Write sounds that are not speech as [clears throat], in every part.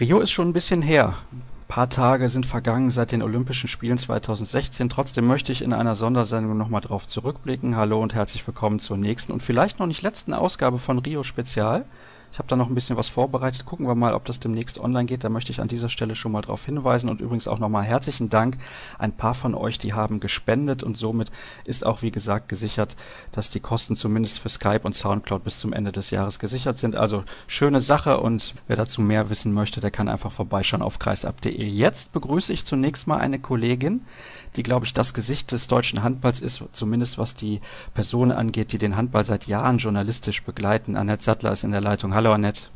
Rio ist schon ein bisschen her. Ein paar Tage sind vergangen seit den Olympischen Spielen 2016. Trotzdem möchte ich in einer Sondersendung nochmal drauf zurückblicken. Hallo und herzlich willkommen zur nächsten und vielleicht noch nicht letzten Ausgabe von Rio Spezial. Ich habe da noch ein bisschen was vorbereitet. Gucken wir mal, ob das demnächst online geht. Da möchte ich an dieser Stelle schon mal darauf hinweisen. Und übrigens auch nochmal herzlichen Dank. Ein paar von euch, die haben gespendet und somit ist auch, wie gesagt, gesichert, dass die Kosten zumindest für Skype und Soundcloud bis zum Ende des Jahres gesichert sind. Also schöne Sache und wer dazu mehr wissen möchte, der kann einfach vorbeischauen auf kreisab.de. Jetzt begrüße ich zunächst mal eine Kollegin, die, glaube ich, das Gesicht des deutschen Handballs ist, zumindest was die Personen angeht, die den Handball seit Jahren journalistisch begleiten. Annette Sattler ist in der Leitung. Hallo Annette.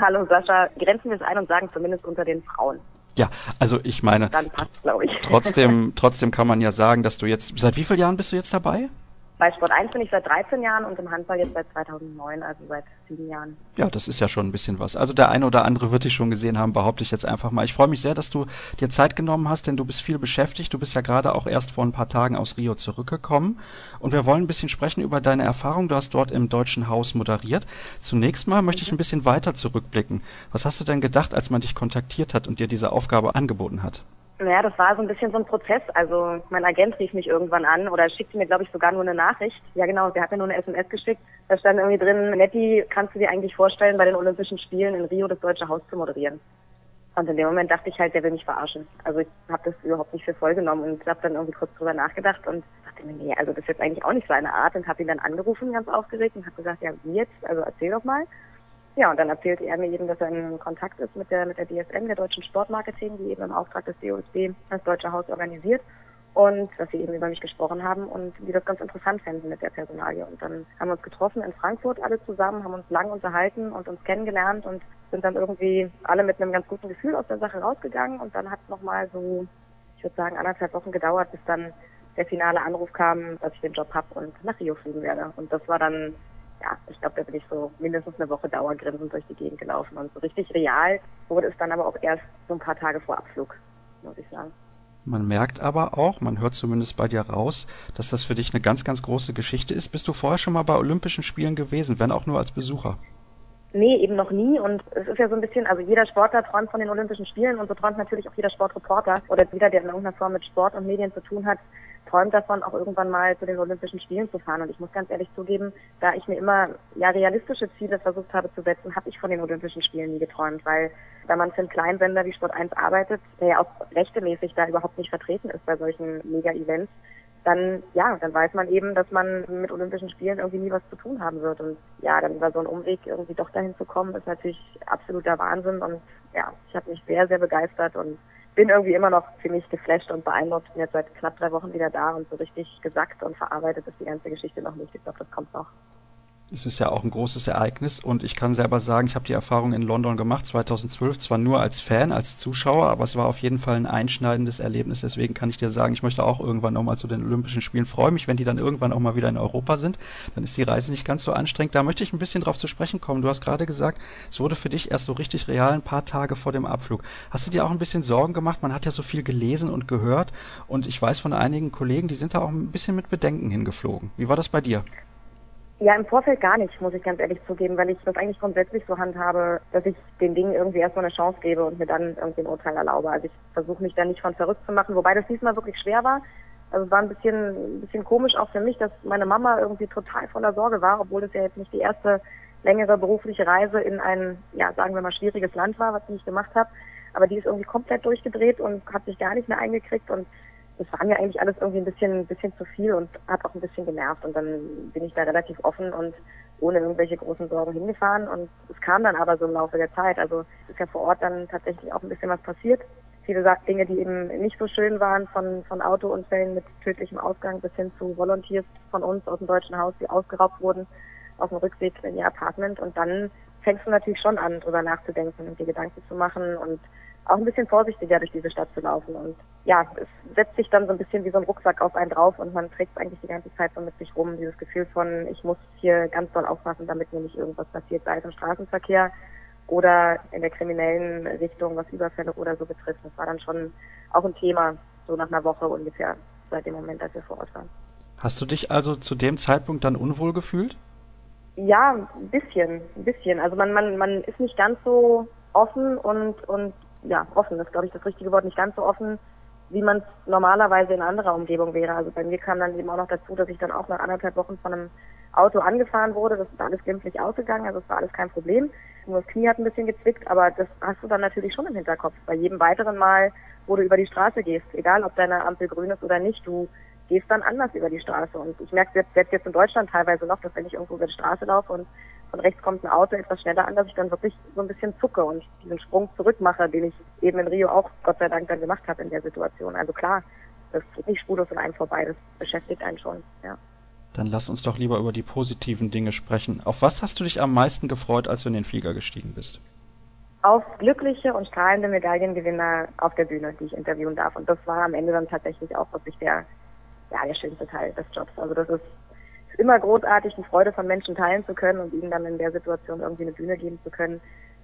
Hallo Sascha, grenzen wir es ein und sagen zumindest unter den Frauen. Ja, also ich meine, Dann passt, glaube ich. trotzdem, [laughs] trotzdem kann man ja sagen, dass du jetzt, seit wie vielen Jahren bist du jetzt dabei? Bei Sport 1 bin ich seit 13 Jahren und im Handball jetzt seit 2009, also seit sieben Jahren. Ja, das ist ja schon ein bisschen was. Also der eine oder andere wird dich schon gesehen haben, behaupte ich jetzt einfach mal. Ich freue mich sehr, dass du dir Zeit genommen hast, denn du bist viel beschäftigt. Du bist ja gerade auch erst vor ein paar Tagen aus Rio zurückgekommen. Und wir wollen ein bisschen sprechen über deine Erfahrung. Du hast dort im Deutschen Haus moderiert. Zunächst mal möchte ich ein bisschen weiter zurückblicken. Was hast du denn gedacht, als man dich kontaktiert hat und dir diese Aufgabe angeboten hat? Naja, das war so ein bisschen so ein Prozess. Also mein Agent rief mich irgendwann an oder schickte mir, glaube ich, sogar nur eine Nachricht. Ja genau, der hat mir nur eine SMS geschickt. Da stand irgendwie drin, Netti, kannst du dir eigentlich vorstellen, bei den Olympischen Spielen in Rio das Deutsche Haus zu moderieren? Und in dem Moment dachte ich halt, der will mich verarschen. Also ich habe das überhaupt nicht für voll genommen und habe dann irgendwie kurz drüber nachgedacht und dachte mir, nee, also das ist jetzt eigentlich auch nicht seine Art und habe ihn dann angerufen, ganz aufgeregt und habe gesagt, ja, wie jetzt? Also erzähl doch mal. Ja, und dann erzählte er mir eben, dass er in Kontakt ist mit der, mit der DSM, der Deutschen Sportmarketing, die eben im Auftrag des DOSB das Deutsche Haus organisiert. Und dass sie eben über mich gesprochen haben und die das ganz interessant fänden mit der Personalie. Und dann haben wir uns getroffen in Frankfurt alle zusammen, haben uns lang unterhalten und uns kennengelernt und sind dann irgendwie alle mit einem ganz guten Gefühl aus der Sache rausgegangen. Und dann hat es nochmal so, ich würde sagen, anderthalb Wochen gedauert, bis dann der finale Anruf kam, dass ich den Job habe und nach Rio fliegen werde. Und das war dann ja, ich glaube, da bin ich so mindestens eine Woche dauergrinsend durch die Gegend gelaufen. Und so richtig real wurde es dann aber auch erst so ein paar Tage vor Abflug, muss ich sagen. Man merkt aber auch, man hört zumindest bei dir raus, dass das für dich eine ganz, ganz große Geschichte ist. Bist du vorher schon mal bei Olympischen Spielen gewesen, wenn auch nur als Besucher? Nee, eben noch nie. Und es ist ja so ein bisschen, also jeder Sportler träumt von den Olympischen Spielen und so träumt natürlich auch jeder Sportreporter oder jeder, der in irgendeiner Form mit Sport und Medien zu tun hat, träumt davon, auch irgendwann mal zu den Olympischen Spielen zu fahren. Und ich muss ganz ehrlich zugeben, da ich mir immer ja realistische Ziele versucht habe zu setzen, habe ich von den Olympischen Spielen nie geträumt, weil da man für einen Kleinsender wie Sport 1 arbeitet, der ja auch rechtemäßig da überhaupt nicht vertreten ist bei solchen Mega-Events, dann ja, dann weiß man eben, dass man mit Olympischen Spielen irgendwie nie was zu tun haben wird. Und ja, dann über so einen Umweg irgendwie doch dahin zu kommen, ist natürlich absoluter Wahnsinn. Und ja, ich habe mich sehr, sehr begeistert und bin irgendwie immer noch ziemlich geflasht und beeindruckt. Bin jetzt seit knapp drei Wochen wieder da und so richtig gesackt und verarbeitet ist die ganze Geschichte noch nicht. Ich glaube, das kommt noch. Es ist ja auch ein großes Ereignis und ich kann selber sagen, ich habe die Erfahrung in London gemacht, 2012, zwar nur als Fan, als Zuschauer, aber es war auf jeden Fall ein einschneidendes Erlebnis. Deswegen kann ich dir sagen, ich möchte auch irgendwann nochmal zu den Olympischen Spielen. Freue mich, wenn die dann irgendwann auch mal wieder in Europa sind. Dann ist die Reise nicht ganz so anstrengend. Da möchte ich ein bisschen drauf zu sprechen kommen. Du hast gerade gesagt, es wurde für dich erst so richtig real ein paar Tage vor dem Abflug. Hast du dir auch ein bisschen Sorgen gemacht? Man hat ja so viel gelesen und gehört und ich weiß von einigen Kollegen, die sind da auch ein bisschen mit Bedenken hingeflogen. Wie war das bei dir? Ja, im Vorfeld gar nicht, muss ich ganz ehrlich zugeben, weil ich das eigentlich grundsätzlich so handhabe, dass ich den Dingen irgendwie erstmal eine Chance gebe und mir dann irgendwie ein Urteil erlaube. Also ich versuche mich da nicht von verrückt zu machen, wobei das diesmal wirklich schwer war. Also es war ein bisschen, ein bisschen komisch auch für mich, dass meine Mama irgendwie total voller Sorge war, obwohl es ja jetzt nicht die erste längere berufliche Reise in ein, ja, sagen wir mal, schwieriges Land war, was ich gemacht habe. Aber die ist irgendwie komplett durchgedreht und hat sich gar nicht mehr eingekriegt und das war mir eigentlich alles irgendwie ein bisschen, ein bisschen zu viel und hat auch ein bisschen genervt. Und dann bin ich da relativ offen und ohne irgendwelche großen Sorgen hingefahren. Und es kam dann aber so im Laufe der Zeit. Also ist ja vor Ort dann tatsächlich auch ein bisschen was passiert. Viele Dinge, die eben nicht so schön waren, von, von Autounfällen mit tödlichem Ausgang bis hin zu Volunteers von uns aus dem Deutschen Haus, die ausgeraubt wurden auf dem Rückweg in ihr Apartment. Und dann fängst du natürlich schon an, drüber nachzudenken und dir Gedanken zu machen und auch ein bisschen vorsichtiger durch diese Stadt zu laufen. Und ja, es setzt sich dann so ein bisschen wie so ein Rucksack auf einen drauf und man trägt es eigentlich die ganze Zeit so mit sich rum. Dieses Gefühl von, ich muss hier ganz doll aufpassen, damit mir nicht irgendwas passiert, sei es im Straßenverkehr oder in der kriminellen Richtung, was Überfälle oder so betrifft. Das war dann schon auch ein Thema, so nach einer Woche ungefähr, seit dem Moment, als wir vor Ort waren. Hast du dich also zu dem Zeitpunkt dann unwohl gefühlt? Ja, ein bisschen, ein bisschen. Also man, man, man ist nicht ganz so offen und, und ja, offen ist, glaube ich, das richtige Wort, nicht ganz so offen, wie man es normalerweise in anderer Umgebung wäre. Also bei mir kam dann eben auch noch dazu, dass ich dann auch nach anderthalb Wochen von einem Auto angefahren wurde. Das ist alles glimpflich ausgegangen, also es war alles kein Problem. Nur das Knie hat ein bisschen gezwickt, aber das hast du dann natürlich schon im Hinterkopf. Bei jedem weiteren Mal, wo du über die Straße gehst, egal ob deine Ampel grün ist oder nicht, du gehst dann anders über die Straße. Und ich merke selbst, selbst jetzt in Deutschland teilweise noch, dass wenn ich irgendwo über die Straße laufe und von rechts kommt ein Auto etwas schneller an, dass ich dann wirklich so ein bisschen zucke und diesen Sprung zurück mache, den ich eben in Rio auch Gott sei Dank dann gemacht habe in der Situation. Also klar, das geht nicht spurlos an einem vorbei, das beschäftigt einen schon, ja. Dann lass uns doch lieber über die positiven Dinge sprechen. Auf was hast du dich am meisten gefreut, als du in den Flieger gestiegen bist? Auf glückliche und strahlende Medaillengewinner auf der Bühne, die ich interviewen darf. Und das war am Ende dann tatsächlich auch wirklich der, ja, der schönste Teil des Jobs. Also das ist immer großartig, die Freude von Menschen teilen zu können und ihnen dann in der Situation irgendwie eine Bühne geben zu können.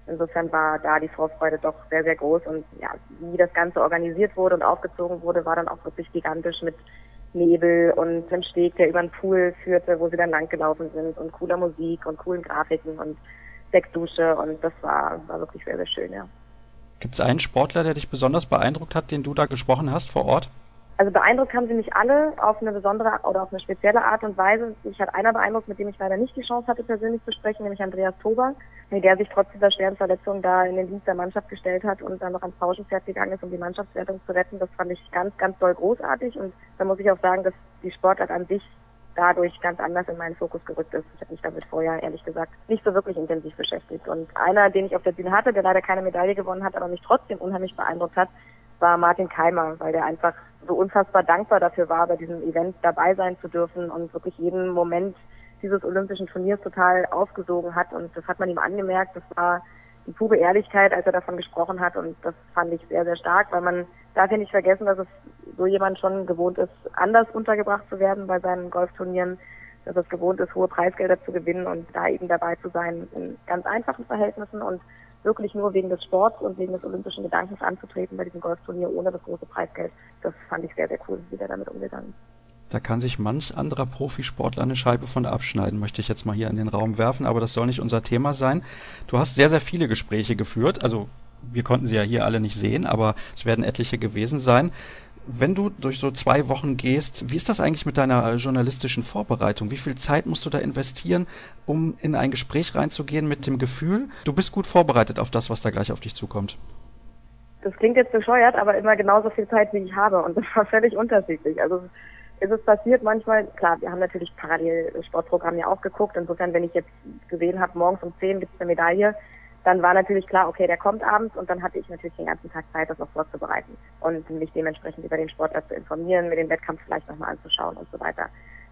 Insofern war da die Vorfreude doch sehr, sehr groß und ja, wie das Ganze organisiert wurde und aufgezogen wurde, war dann auch wirklich gigantisch mit Nebel und einem Steg, der über den Pool führte, wo sie dann langgelaufen sind und cooler Musik und coolen Grafiken und Sektdusche und das war, war wirklich sehr, sehr schön, ja. Gibt es einen Sportler, der dich besonders beeindruckt hat, den du da gesprochen hast vor Ort? Also beeindruckt haben sie mich alle auf eine besondere oder auf eine spezielle Art und Weise. Ich hatte einer beeindruckt, mit dem ich leider nicht die Chance hatte, persönlich zu sprechen, nämlich Andreas Tober, der sich trotz dieser schweren Verletzung da in den Dienst der Mannschaft gestellt hat und dann noch ans Pauschenpferd gegangen ist, um die Mannschaftswertung zu retten. Das fand ich ganz, ganz doll großartig und da muss ich auch sagen, dass die Sportart an sich dadurch ganz anders in meinen Fokus gerückt ist. Ich habe mich damit vorher, ehrlich gesagt, nicht so wirklich intensiv beschäftigt. Und einer, den ich auf der Bühne hatte, der leider keine Medaille gewonnen hat, aber mich trotzdem unheimlich beeindruckt hat, war Martin Keimer, weil der einfach so unfassbar dankbar dafür war, bei diesem Event dabei sein zu dürfen und wirklich jeden Moment dieses olympischen Turniers total aufgesogen hat. Und das hat man ihm angemerkt. Das war die pure Ehrlichkeit, als er davon gesprochen hat. Und das fand ich sehr, sehr stark, weil man darf ja nicht vergessen, dass es so jemand schon gewohnt ist, anders untergebracht zu werden bei seinen Golfturnieren, dass es gewohnt ist, hohe Preisgelder zu gewinnen und da eben dabei zu sein in ganz einfachen Verhältnissen und wirklich nur wegen des Sports und wegen des olympischen Gedankens anzutreten bei diesem Golfturnier ohne das große Preisgeld. Das fand ich sehr, sehr cool, wie der damit umgegangen ist. Da kann sich manch anderer Profisportler eine Scheibe von abschneiden, möchte ich jetzt mal hier in den Raum werfen, aber das soll nicht unser Thema sein. Du hast sehr, sehr viele Gespräche geführt, also wir konnten sie ja hier alle nicht sehen, aber es werden etliche gewesen sein. Wenn du durch so zwei Wochen gehst, wie ist das eigentlich mit deiner äh, journalistischen Vorbereitung? Wie viel Zeit musst du da investieren, um in ein Gespräch reinzugehen mit dem Gefühl, du bist gut vorbereitet auf das, was da gleich auf dich zukommt? Das klingt jetzt bescheuert, aber immer genauso viel Zeit, wie ich habe. Und das war völlig unterschiedlich. Also es ist passiert manchmal, klar, wir haben natürlich parallel das Sportprogramm ja auch geguckt. Insofern, wenn ich jetzt gesehen habe, morgens um 10 gibt es eine Medaille, dann war natürlich klar, okay, der kommt abends und dann hatte ich natürlich den ganzen Tag Zeit, das auch vorzubereiten und mich dementsprechend über den Sportler zu informieren, mir den Wettkampf vielleicht nochmal anzuschauen und so weiter.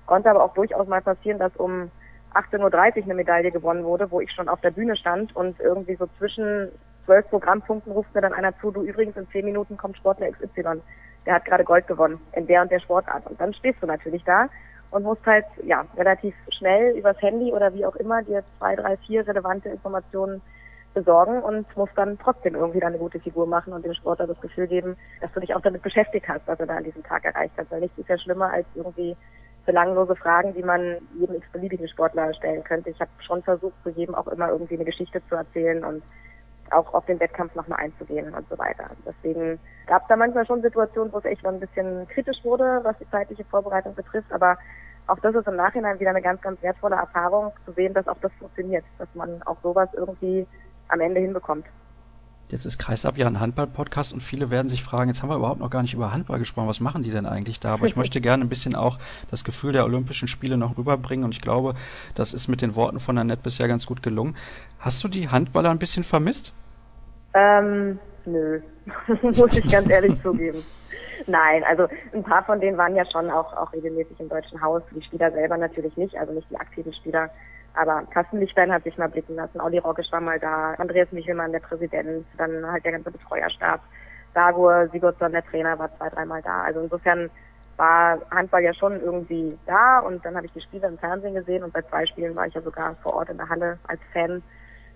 Konnte aber auch durchaus mal passieren, dass um 18.30 Uhr eine Medaille gewonnen wurde, wo ich schon auf der Bühne stand und irgendwie so zwischen zwölf Programmpunkten ruft mir dann einer zu, du übrigens in zehn Minuten kommt Sportler XY, der hat gerade Gold gewonnen in der und der Sportart. Und dann stehst du natürlich da und musst halt ja relativ schnell übers Handy oder wie auch immer dir zwei, drei, vier relevante Informationen besorgen und musst dann trotzdem irgendwie eine gute Figur machen und dem Sportler das Gefühl geben, dass du dich auch damit beschäftigt hast, was er da an diesem Tag erreicht hat. Weil nichts ist ja schlimmer als irgendwie belanglose Fragen, die man jedem x-beliebigen Sportler stellen könnte. Ich habe schon versucht, zu jedem auch immer irgendwie eine Geschichte zu erzählen und auch auf den Wettkampf nochmal einzugehen und so weiter. Deswegen gab es da manchmal schon Situationen, wo es echt ein bisschen kritisch wurde, was die zeitliche Vorbereitung betrifft, aber auch das ist im Nachhinein wieder eine ganz, ganz wertvolle Erfahrung, zu sehen, dass auch das funktioniert, dass man auch sowas irgendwie am Ende hinbekommt. Jetzt ist Kreisab ja ein Handball-Podcast und viele werden sich fragen, jetzt haben wir überhaupt noch gar nicht über Handball gesprochen, was machen die denn eigentlich da? Aber ich [laughs] möchte gerne ein bisschen auch das Gefühl der Olympischen Spiele noch rüberbringen und ich glaube, das ist mit den Worten von Annette bisher ganz gut gelungen. Hast du die Handballer ein bisschen vermisst? Ähm, nö, [laughs] muss ich ganz ehrlich [laughs] zugeben. Nein, also ein paar von denen waren ja schon auch, auch regelmäßig im Deutschen Haus, die Spieler selber natürlich nicht, also nicht die aktiven Spieler. Aber Carsten Lichtstein hat sich mal blicken lassen, Audi Rockisch war mal da, Andreas Michelmann, der Präsident, dann halt der ganze Betreuerstab, Dagur Sigurdsson, der Trainer, war zwei, dreimal da. Also insofern war Handball ja schon irgendwie da. Und dann habe ich die Spiele im Fernsehen gesehen. Und bei zwei Spielen war ich ja sogar vor Ort in der Halle als Fan.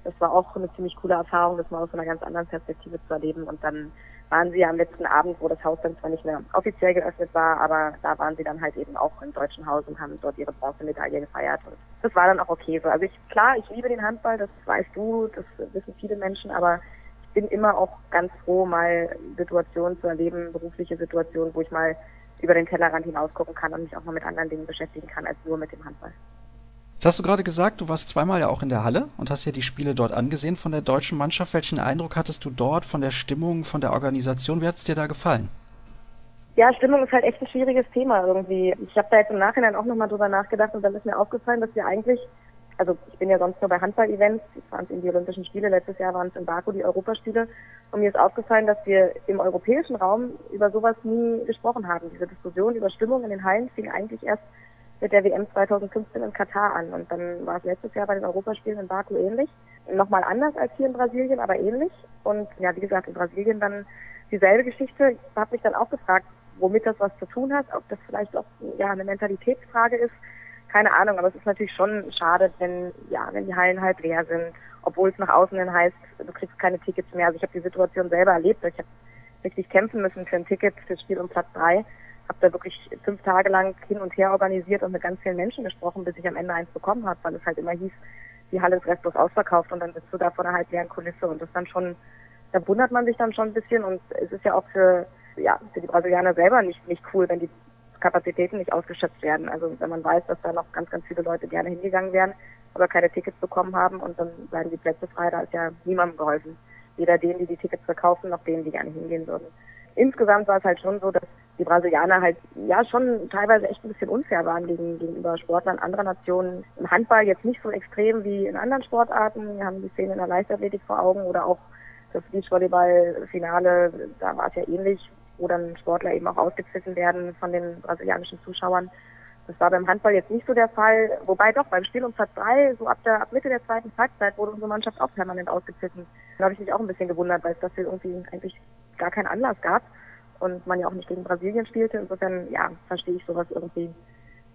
Das war auch eine ziemlich coole Erfahrung, das mal aus einer ganz anderen Perspektive zu erleben. Und dann waren sie am letzten Abend, wo das Haus dann zwar nicht mehr offiziell geöffnet war, aber da waren sie dann halt eben auch im Deutschen Haus und haben dort ihre Bronzemedaille gefeiert. Und das war dann auch okay so. Also ich, klar, ich liebe den Handball, das weißt du, das wissen viele Menschen, aber bin immer auch ganz froh, mal Situationen zu erleben, berufliche Situationen, wo ich mal über den Tellerrand hinaus gucken kann und mich auch mal mit anderen Dingen beschäftigen kann als nur mit dem Handball. Jetzt hast du gerade gesagt, du warst zweimal ja auch in der Halle und hast dir die Spiele dort angesehen von der deutschen Mannschaft. Welchen Eindruck hattest du dort von der Stimmung, von der Organisation? Wie hat es dir da gefallen? Ja, Stimmung ist halt echt ein schwieriges Thema irgendwie. Ich habe da jetzt im Nachhinein auch nochmal drüber nachgedacht und dann ist mir aufgefallen, dass wir eigentlich, also ich bin ja sonst nur bei Handball-Events, ich fand in die Olympischen Spiele, letztes Jahr waren es in Baku die Europaspiele und mir ist aufgefallen, dass wir im europäischen Raum über sowas nie gesprochen haben. Diese Diskussion über Stimmung in den Hallen fing eigentlich erst mit der WM 2015 in Katar an. Und dann war es letztes Jahr bei den Europaspielen in Baku ähnlich. Nochmal anders als hier in Brasilien, aber ähnlich. Und ja, wie gesagt, in Brasilien dann dieselbe Geschichte. Ich habe mich dann auch gefragt, womit das was zu tun hat, ob das vielleicht auch ja eine Mentalitätsfrage ist. Keine Ahnung, aber es ist natürlich schon schade, wenn ja, wenn die Hallen halt leer sind, obwohl es nach außen hin heißt, du kriegst keine Tickets mehr. Also ich habe die Situation selber erlebt. Ich habe richtig kämpfen müssen für ein Ticket fürs Spiel um Platz drei habe da wirklich fünf Tage lang hin und her organisiert und mit ganz vielen Menschen gesprochen, bis ich am Ende eins bekommen habe, weil es halt immer hieß, die Halle ist restlos ausverkauft und dann bist du da vor einer halb leeren Kulisse und das dann schon, da wundert man sich dann schon ein bisschen und es ist ja auch für, ja, für die Brasilianer selber nicht, nicht cool, wenn die Kapazitäten nicht ausgeschöpft werden. Also wenn man weiß, dass da noch ganz, ganz viele Leute gerne hingegangen wären, aber keine Tickets bekommen haben und dann bleiben die Plätze frei, da ist ja niemandem geholfen. Weder denen, die die Tickets verkaufen, noch denen, die gerne hingehen würden. Insgesamt war es halt schon so, dass die Brasilianer halt ja schon teilweise echt ein bisschen unfair waren gegen, gegenüber Sportlern anderer Nationen. Im Handball jetzt nicht so extrem wie in anderen Sportarten. Wir haben die Szene in der Leichtathletik vor Augen oder auch das Beachvolleyball-Finale, da war es ja ähnlich, wo dann Sportler eben auch ausgepfiffen werden von den brasilianischen Zuschauern. Das war beim Handball jetzt nicht so der Fall, wobei doch beim Spiel um Platz 3, so ab der ab Mitte der zweiten Halbzeit wurde unsere Mannschaft auch permanent ausgepfiffen. Da habe ich mich auch ein bisschen gewundert, weil es dafür irgendwie eigentlich gar keinen Anlass gab und man ja auch nicht gegen Brasilien spielte. Insofern, ja, verstehe ich sowas irgendwie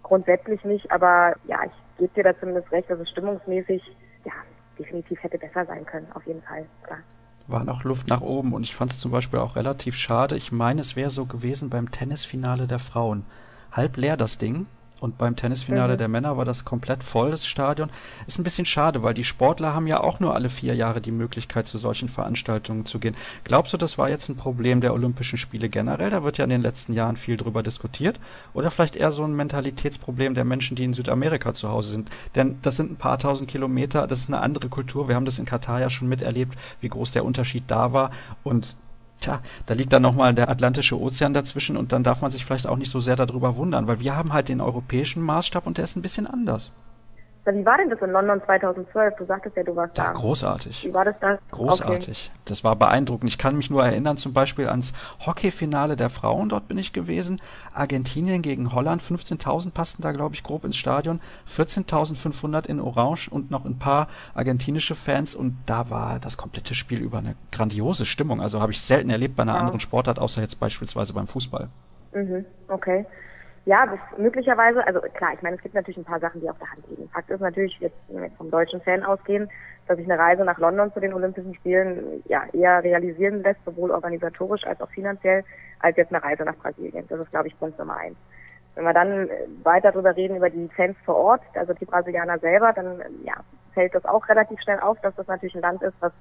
grundsätzlich nicht. Aber ja, ich gebe dir da zumindest recht, dass es stimmungsmäßig, ja, definitiv hätte besser sein können, auf jeden Fall, klar. War noch Luft nach oben und ich fand es zum Beispiel auch relativ schade. Ich meine, es wäre so gewesen beim Tennisfinale der Frauen. Halb leer das Ding und beim Tennisfinale mhm. der Männer war das komplett voll, das Stadion. Ist ein bisschen schade, weil die Sportler haben ja auch nur alle vier Jahre die Möglichkeit, zu solchen Veranstaltungen zu gehen. Glaubst du, das war jetzt ein Problem der Olympischen Spiele generell? Da wird ja in den letzten Jahren viel drüber diskutiert. Oder vielleicht eher so ein Mentalitätsproblem der Menschen, die in Südamerika zu Hause sind. Denn das sind ein paar tausend Kilometer, das ist eine andere Kultur. Wir haben das in Katar ja schon miterlebt, wie groß der Unterschied da war. Und Tja, da liegt dann nochmal der Atlantische Ozean dazwischen und dann darf man sich vielleicht auch nicht so sehr darüber wundern, weil wir haben halt den europäischen Maßstab und der ist ein bisschen anders. Wie war denn das in London 2012? Du sagtest ja, du warst da. Ja, großartig. Wie war das da? Großartig. Okay. Das war beeindruckend. Ich kann mich nur erinnern, zum Beispiel ans Hockeyfinale der Frauen. Dort bin ich gewesen. Argentinien gegen Holland. 15.000 passten da, glaube ich, grob ins Stadion. 14.500 in Orange und noch ein paar argentinische Fans. Und da war das komplette Spiel über eine grandiose Stimmung. Also habe ich selten erlebt bei einer ja. anderen Sportart, außer jetzt beispielsweise beim Fußball. Mhm, okay. Ja, das möglicherweise, also klar, ich meine, es gibt natürlich ein paar Sachen, die auf der Hand liegen. Fakt ist natürlich, jetzt vom deutschen Fan ausgehen, dass sich eine Reise nach London zu den Olympischen Spielen ja eher realisieren lässt, sowohl organisatorisch als auch finanziell, als jetzt eine Reise nach Brasilien. Das ist, glaube ich, Punkt Nummer eins. Wenn wir dann weiter darüber reden, über die Fans vor Ort, also die Brasilianer selber, dann ja, fällt das auch relativ schnell auf, dass das natürlich ein Land ist, was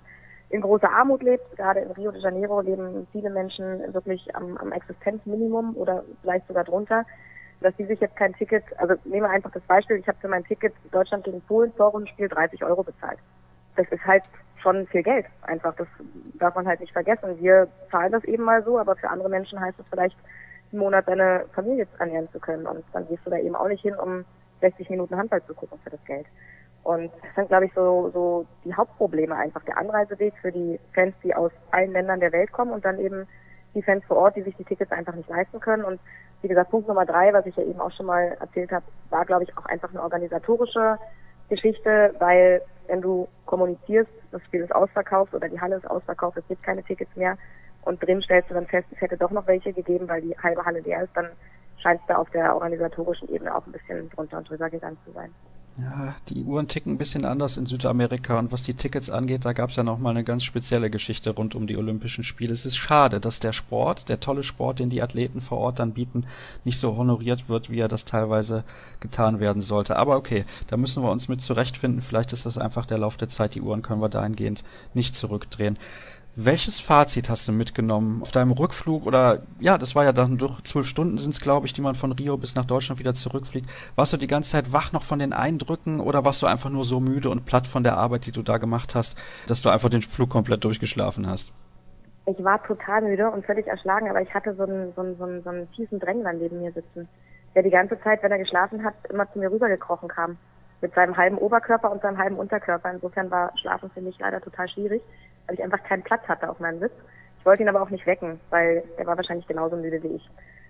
in großer Armut lebt. Gerade in Rio de Janeiro leben viele Menschen wirklich am, am Existenzminimum oder vielleicht sogar drunter dass die sich jetzt kein Ticket, also nehmen wir einfach das Beispiel, ich habe für mein Ticket Deutschland gegen Polen Vorrundenspiel 30 Euro bezahlt. Das ist halt schon viel Geld. Einfach, das darf man halt nicht vergessen. Wir zahlen das eben mal so, aber für andere Menschen heißt es vielleicht, einen Monat seine Familie ernähren zu können. Und dann gehst du da eben auch nicht hin, um 60 Minuten Handball zu gucken für das Geld. Und das sind, glaube ich, so, so die Hauptprobleme einfach. Der Anreiseweg für die Fans, die aus allen Ländern der Welt kommen und dann eben die Fans vor Ort, die sich die Tickets einfach nicht leisten können. Und wie gesagt, Punkt Nummer drei, was ich ja eben auch schon mal erzählt habe, war, glaube ich, auch einfach eine organisatorische Geschichte, weil wenn du kommunizierst, das Spiel ist ausverkauft oder die Halle ist ausverkauft, es gibt keine Tickets mehr und drin stellst du dann fest, es hätte doch noch welche gegeben, weil die halbe Halle leer ist, dann scheint es da auf der organisatorischen Ebene auch ein bisschen drunter und drüber gegangen zu sein. Ja, die Uhren ticken ein bisschen anders in Südamerika und was die Tickets angeht, da gab es ja nochmal eine ganz spezielle Geschichte rund um die Olympischen Spiele. Es ist schade, dass der Sport, der tolle Sport, den die Athleten vor Ort dann bieten, nicht so honoriert wird, wie er das teilweise getan werden sollte. Aber okay, da müssen wir uns mit zurechtfinden. Vielleicht ist das einfach der Lauf der Zeit. Die Uhren können wir dahingehend nicht zurückdrehen. Welches Fazit hast du mitgenommen auf deinem Rückflug? Oder ja, das war ja dann durch zwölf Stunden sind es, glaube ich, die man von Rio bis nach Deutschland wieder zurückfliegt. Warst du die ganze Zeit wach noch von den Eindrücken oder warst du einfach nur so müde und platt von der Arbeit, die du da gemacht hast, dass du einfach den Flug komplett durchgeschlafen hast? Ich war total müde und völlig erschlagen, aber ich hatte so einen, so einen, so einen, so einen fiesen Drängler neben mir sitzen, der die ganze Zeit, wenn er geschlafen hat, immer zu mir rübergekrochen kam. Mit seinem halben Oberkörper und seinem halben Unterkörper. Insofern war Schlafen für mich leider total schwierig, weil ich einfach keinen Platz hatte auf meinem Sitz. Ich wollte ihn aber auch nicht wecken, weil er war wahrscheinlich genauso müde wie ich.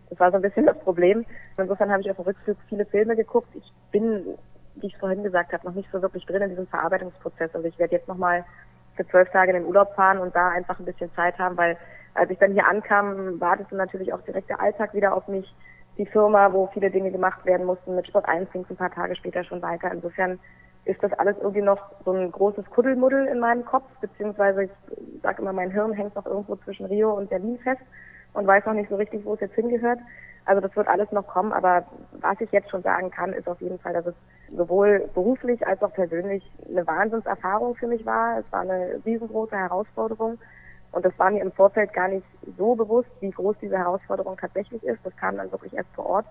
Das war so ein bisschen das Problem. Insofern habe ich auf dem Rückflug viele Filme geguckt. Ich bin, wie ich vorhin gesagt habe, noch nicht so wirklich drin in diesem Verarbeitungsprozess. Also ich werde jetzt nochmal für zwölf Tage in den Urlaub fahren und da einfach ein bisschen Zeit haben, weil als ich dann hier ankam, wartete natürlich auch direkt der Alltag wieder auf mich. Die Firma, wo viele Dinge gemacht werden mussten, mit Sport 1 ging es ein paar Tage später schon weiter. Insofern ist das alles irgendwie noch so ein großes Kuddelmuddel in meinem Kopf, beziehungsweise ich sage immer, mein Hirn hängt noch irgendwo zwischen Rio und Berlin fest und weiß noch nicht so richtig, wo es jetzt hingehört. Also das wird alles noch kommen, aber was ich jetzt schon sagen kann, ist auf jeden Fall, dass es sowohl beruflich als auch persönlich eine Wahnsinnserfahrung für mich war. Es war eine riesengroße Herausforderung und das war mir im Vorfeld gar nicht so bewusst, wie groß diese Herausforderung tatsächlich ist. Das kam dann wirklich erst vor Ort.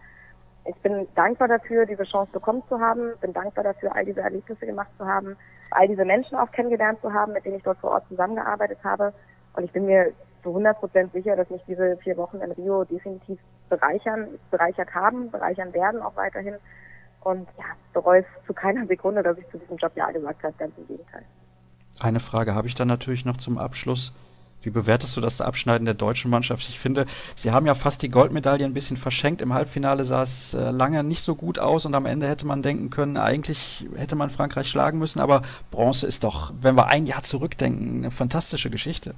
Ich bin dankbar dafür, diese Chance bekommen zu haben, bin dankbar dafür, all diese Erlebnisse gemacht zu haben, all diese Menschen auch kennengelernt zu haben, mit denen ich dort vor Ort zusammengearbeitet habe. Und ich bin mir zu 100 Prozent sicher, dass mich diese vier Wochen in Rio definitiv bereichern, bereichert haben, bereichern werden auch weiterhin. Und ja, bereue es zu keiner Sekunde, dass ich zu diesem Job Ja gesagt habe, ganz im Gegenteil. Eine Frage habe ich dann natürlich noch zum Abschluss. Wie bewertest du das Abschneiden der deutschen Mannschaft? Ich finde, sie haben ja fast die Goldmedaille ein bisschen verschenkt. Im Halbfinale sah es äh, lange nicht so gut aus und am Ende hätte man denken können, eigentlich hätte man Frankreich schlagen müssen. Aber Bronze ist doch, wenn wir ein Jahr zurückdenken, eine fantastische Geschichte.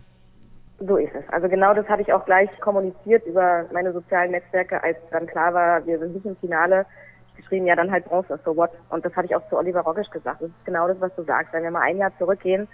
So ist es. Also genau das habe ich auch gleich kommuniziert über meine sozialen Netzwerke, als dann klar war, wir sind nicht im Finale. Ich geschrieben, ja dann halt Bronze, so what. Und das hatte ich auch zu Oliver Rogisch gesagt. Das ist genau das, was du sagst. Wenn wir mal ein Jahr zurückgehen,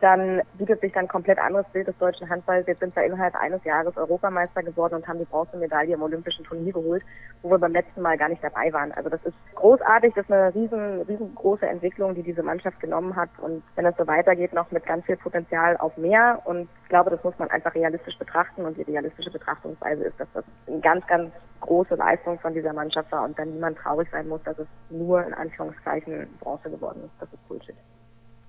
dann bietet sich dann komplett anderes Bild des deutschen Handballs. Jetzt sind wir innerhalb eines Jahres Europameister geworden und haben die Bronzemedaille im Olympischen Turnier geholt, wo wir beim letzten Mal gar nicht dabei waren. Also das ist großartig, das ist eine riesen, riesengroße Entwicklung, die diese Mannschaft genommen hat. Und wenn es so weitergeht, noch mit ganz viel Potenzial auf mehr. Und ich glaube, das muss man einfach realistisch betrachten. Und die realistische Betrachtungsweise ist, dass das eine ganz, ganz große Leistung von dieser Mannschaft war und dann niemand traurig sein muss, dass es nur in Anführungszeichen Bronze geworden ist. Das ist Bullshit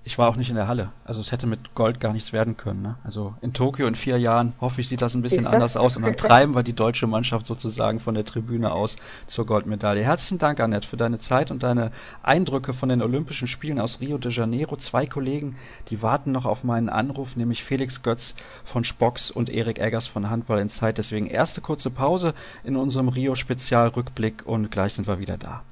ich war auch nicht in der Halle. Also es hätte mit Gold gar nichts werden können. Ne? Also in Tokio in vier Jahren, hoffe ich, sieht das ein bisschen anders aus. Und dann [laughs] treiben wir die deutsche Mannschaft sozusagen von der Tribüne aus zur Goldmedaille. Herzlichen Dank, Annette, für deine Zeit und deine Eindrücke von den Olympischen Spielen aus Rio de Janeiro. Zwei Kollegen, die warten noch auf meinen Anruf, nämlich Felix Götz von Spocks und Erik Eggers von Handball in Zeit. Deswegen erste kurze Pause in unserem Rio-Spezialrückblick und gleich sind wir wieder da.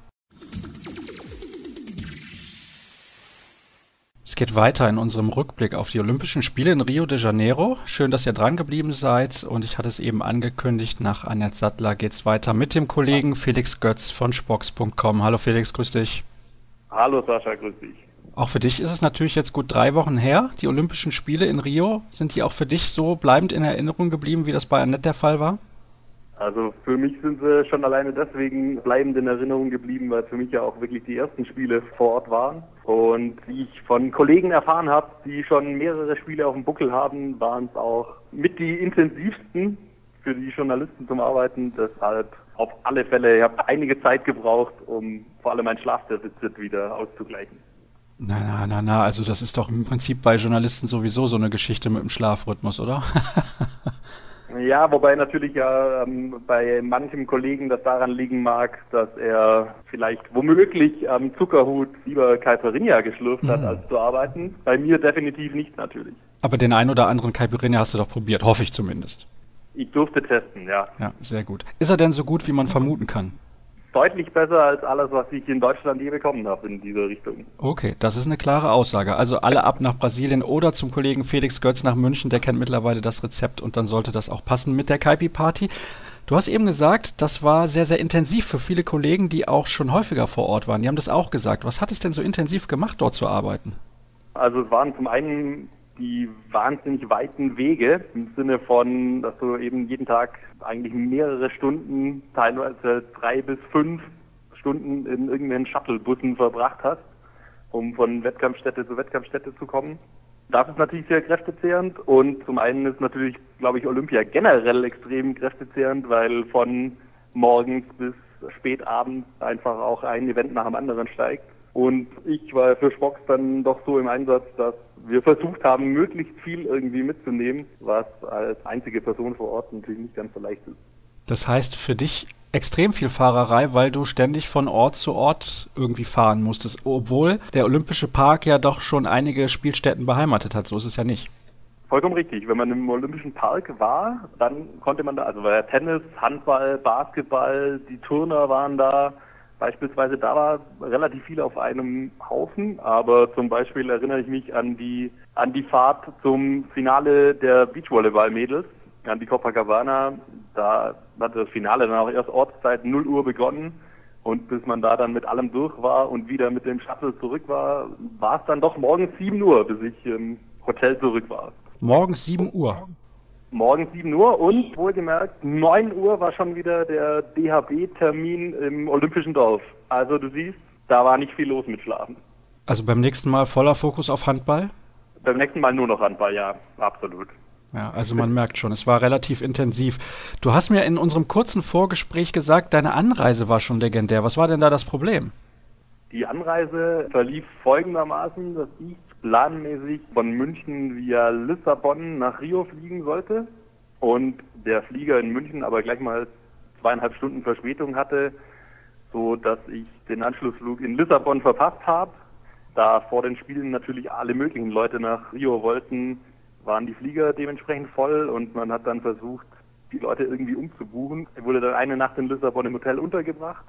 Es geht weiter in unserem Rückblick auf die Olympischen Spiele in Rio de Janeiro. Schön, dass ihr dran geblieben seid und ich hatte es eben angekündigt, nach Annette Sattler geht es weiter mit dem Kollegen Felix Götz von Spox.com. Hallo Felix, grüß dich. Hallo Sascha, grüß dich. Auch für dich ist es natürlich jetzt gut drei Wochen her. Die Olympischen Spiele in Rio, sind die auch für dich so bleibend in Erinnerung geblieben, wie das bei Annette der Fall war? Also für mich sind sie schon alleine deswegen bleibend in Erinnerung geblieben, weil für mich ja auch wirklich die ersten Spiele vor Ort waren. Und wie ich von Kollegen erfahren habe, die schon mehrere Spiele auf dem Buckel haben, waren es auch mit die intensivsten für die Journalisten zum Arbeiten. Deshalb auf alle Fälle, ich habe einige Zeit gebraucht, um vor allem mein Schlafdefizit wieder auszugleichen. Na, na, na, na, also das ist doch im Prinzip bei Journalisten sowieso so eine Geschichte mit dem Schlafrhythmus, oder? [laughs] Ja, wobei natürlich ja ähm, bei manchem Kollegen das daran liegen mag, dass er vielleicht womöglich am Zuckerhut lieber Caipirinha geschlürft mhm. hat, als zu arbeiten. Bei mir definitiv nicht natürlich. Aber den ein oder anderen Caipirinha hast du doch probiert, hoffe ich zumindest. Ich durfte testen, ja. Ja, sehr gut. Ist er denn so gut, wie man vermuten kann? Deutlich besser als alles, was ich in Deutschland je bekommen habe in dieser Richtung. Okay, das ist eine klare Aussage. Also alle ab nach Brasilien oder zum Kollegen Felix Götz nach München, der kennt mittlerweile das Rezept und dann sollte das auch passen mit der Kaipi Party. Du hast eben gesagt, das war sehr, sehr intensiv für viele Kollegen, die auch schon häufiger vor Ort waren. Die haben das auch gesagt. Was hat es denn so intensiv gemacht, dort zu arbeiten? Also es waren zum einen die wahnsinnig weiten Wege im Sinne von, dass du eben jeden Tag eigentlich mehrere Stunden, teilweise drei bis fünf Stunden in irgendwelchen Shuttlebussen verbracht hast, um von Wettkampfstätte zu Wettkampfstätte zu kommen. Das ist natürlich sehr kräftezehrend und zum einen ist natürlich, glaube ich, Olympia generell extrem kräftezehrend, weil von morgens bis spätabends einfach auch ein Event nach dem anderen steigt. Und ich war für Spox dann doch so im Einsatz, dass wir versucht haben, möglichst viel irgendwie mitzunehmen, was als einzige Person vor Ort natürlich nicht ganz so leicht ist. Das heißt für dich extrem viel Fahrerei, weil du ständig von Ort zu Ort irgendwie fahren musstest, obwohl der Olympische Park ja doch schon einige Spielstätten beheimatet hat. So ist es ja nicht. Vollkommen richtig. Wenn man im Olympischen Park war, dann konnte man da, also war ja Tennis, Handball, Basketball, die Turner waren da. Beispielsweise da war relativ viel auf einem Haufen, aber zum Beispiel erinnere ich mich an die an die Fahrt zum Finale der Beachvolleyball-Mädels an die Copacabana. Da hat das Finale dann auch erst Ortszeit 0 Uhr begonnen. Und bis man da dann mit allem durch war und wieder mit dem Shuttle zurück war, war es dann doch morgens 7 Uhr, bis ich im Hotel zurück war. Morgens 7 Uhr? Morgens 7 Uhr und wohlgemerkt 9 Uhr war schon wieder der DHB-Termin im Olympischen Dorf. Also du siehst, da war nicht viel los mit Schlafen. Also beim nächsten Mal voller Fokus auf Handball? Beim nächsten Mal nur noch Handball, ja, absolut. Ja, also man merkt schon, es war relativ intensiv. Du hast mir in unserem kurzen Vorgespräch gesagt, deine Anreise war schon legendär. Was war denn da das Problem? Die Anreise verlief folgendermaßen, dass ich planmäßig von München via Lissabon nach Rio fliegen sollte und der Flieger in München aber gleich mal zweieinhalb Stunden Verspätung hatte, so dass ich den Anschlussflug in Lissabon verpasst habe. Da vor den Spielen natürlich alle möglichen Leute nach Rio wollten, waren die Flieger dementsprechend voll und man hat dann versucht, die Leute irgendwie umzubuchen. Er wurde dann eine Nacht in Lissabon im Hotel untergebracht,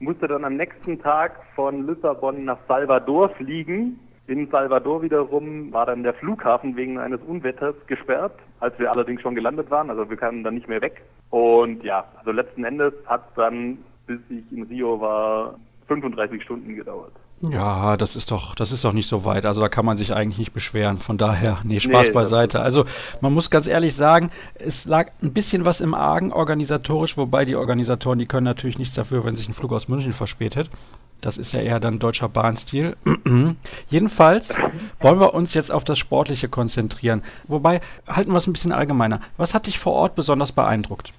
musste dann am nächsten Tag von Lissabon nach Salvador fliegen. In Salvador wiederum war dann der Flughafen wegen eines Unwetters gesperrt, als wir allerdings schon gelandet waren. Also wir kamen dann nicht mehr weg. Und ja, also letzten Endes hat es dann, bis ich in Rio war, 35 Stunden gedauert. Ja, das ist doch, das ist doch nicht so weit. Also da kann man sich eigentlich nicht beschweren. Von daher, nee, Spaß nee, beiseite. Also man muss ganz ehrlich sagen, es lag ein bisschen was im Argen organisatorisch, wobei die Organisatoren, die können natürlich nichts dafür, wenn sich ein Flug aus München verspätet. Das ist ja eher dann deutscher Bahnstil. [clears throat] Jedenfalls wollen wir uns jetzt auf das Sportliche konzentrieren. Wobei, halten wir es ein bisschen allgemeiner. Was hat dich vor Ort besonders beeindruckt?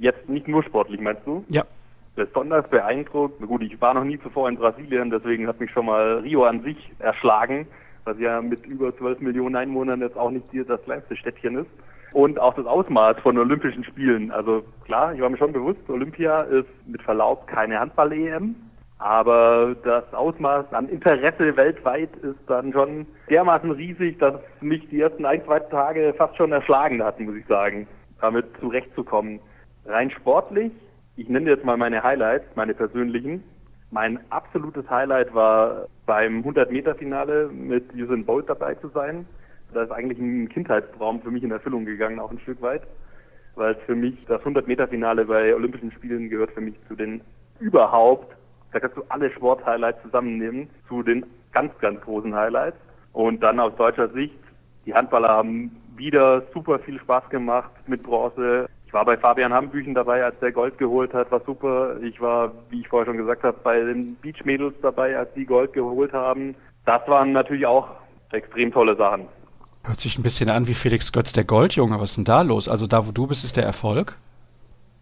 Jetzt nicht nur sportlich, meinst du? Ja besonders beeindruckt. Gut, ich war noch nie zuvor in Brasilien, deswegen hat mich schon mal Rio an sich erschlagen, was ja mit über 12 Millionen Einwohnern jetzt auch nicht das kleinste Städtchen ist. Und auch das Ausmaß von Olympischen Spielen. Also klar, ich war mir schon bewusst, Olympia ist mit Verlaub keine Handball-EM, aber das Ausmaß an Interesse weltweit ist dann schon dermaßen riesig, dass mich die ersten ein, zwei Tage fast schon erschlagen hat, muss ich sagen, damit zurechtzukommen. Rein sportlich ich nenne jetzt mal meine Highlights, meine persönlichen. Mein absolutes Highlight war beim 100-Meter-Finale mit Usain Bolt dabei zu sein. Da ist eigentlich ein Kindheitstraum für mich in Erfüllung gegangen, auch ein Stück weit, weil für mich das 100-Meter-Finale bei Olympischen Spielen gehört für mich zu den überhaupt, da kannst du alle Sport-Highlights zusammennehmen, zu den ganz, ganz großen Highlights. Und dann aus deutscher Sicht, die Handballer haben wieder super viel Spaß gemacht mit Bronze war bei Fabian Hambüchen dabei, als der Gold geholt hat, war super. Ich war, wie ich vorher schon gesagt habe, bei den Beach Mädels dabei, als die Gold geholt haben. Das waren natürlich auch extrem tolle Sachen. Hört sich ein bisschen an wie Felix Götz, der Goldjunge. Was ist denn da los? Also da, wo du bist, ist der Erfolg?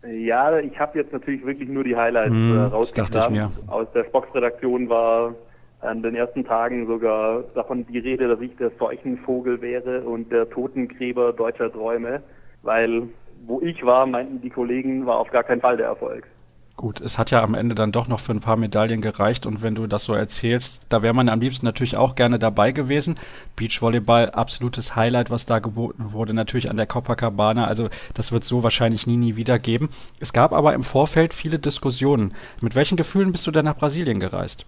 Ja, ich habe jetzt natürlich wirklich nur die Highlights hm, äh, rausgekramt. Aus der Spox-Redaktion war an den ersten Tagen sogar davon die Rede, dass ich der Seuchenvogel wäre und der Totengräber deutscher Träume, weil wo ich war, meinten die Kollegen, war auf gar keinen Fall der Erfolg. Gut, es hat ja am Ende dann doch noch für ein paar Medaillen gereicht und wenn du das so erzählst, da wäre man am liebsten natürlich auch gerne dabei gewesen. Beachvolleyball, absolutes Highlight, was da geboten wurde, natürlich an der Copacabana, also das wird so wahrscheinlich nie, nie wieder geben. Es gab aber im Vorfeld viele Diskussionen. Mit welchen Gefühlen bist du denn nach Brasilien gereist?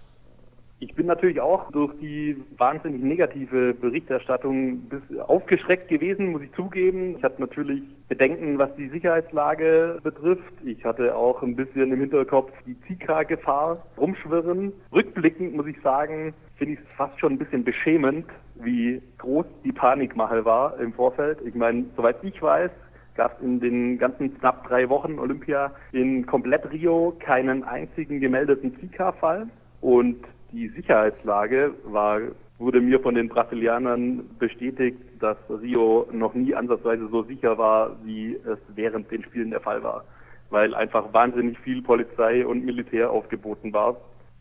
Ich bin natürlich auch durch die wahnsinnig negative Berichterstattung aufgeschreckt gewesen, muss ich zugeben. Ich hatte natürlich Bedenken, was die Sicherheitslage betrifft. Ich hatte auch ein bisschen im Hinterkopf die Zika-Gefahr rumschwirren. Rückblickend muss ich sagen, finde ich es fast schon ein bisschen beschämend, wie groß die Panikmache war im Vorfeld. Ich meine, soweit ich weiß, gab es in den ganzen knapp drei Wochen Olympia in komplett Rio keinen einzigen gemeldeten Zika-Fall. Und die Sicherheitslage war wurde mir von den Brasilianern bestätigt, dass Rio noch nie ansatzweise so sicher war, wie es während den Spielen der Fall war, weil einfach wahnsinnig viel Polizei und Militär aufgeboten war.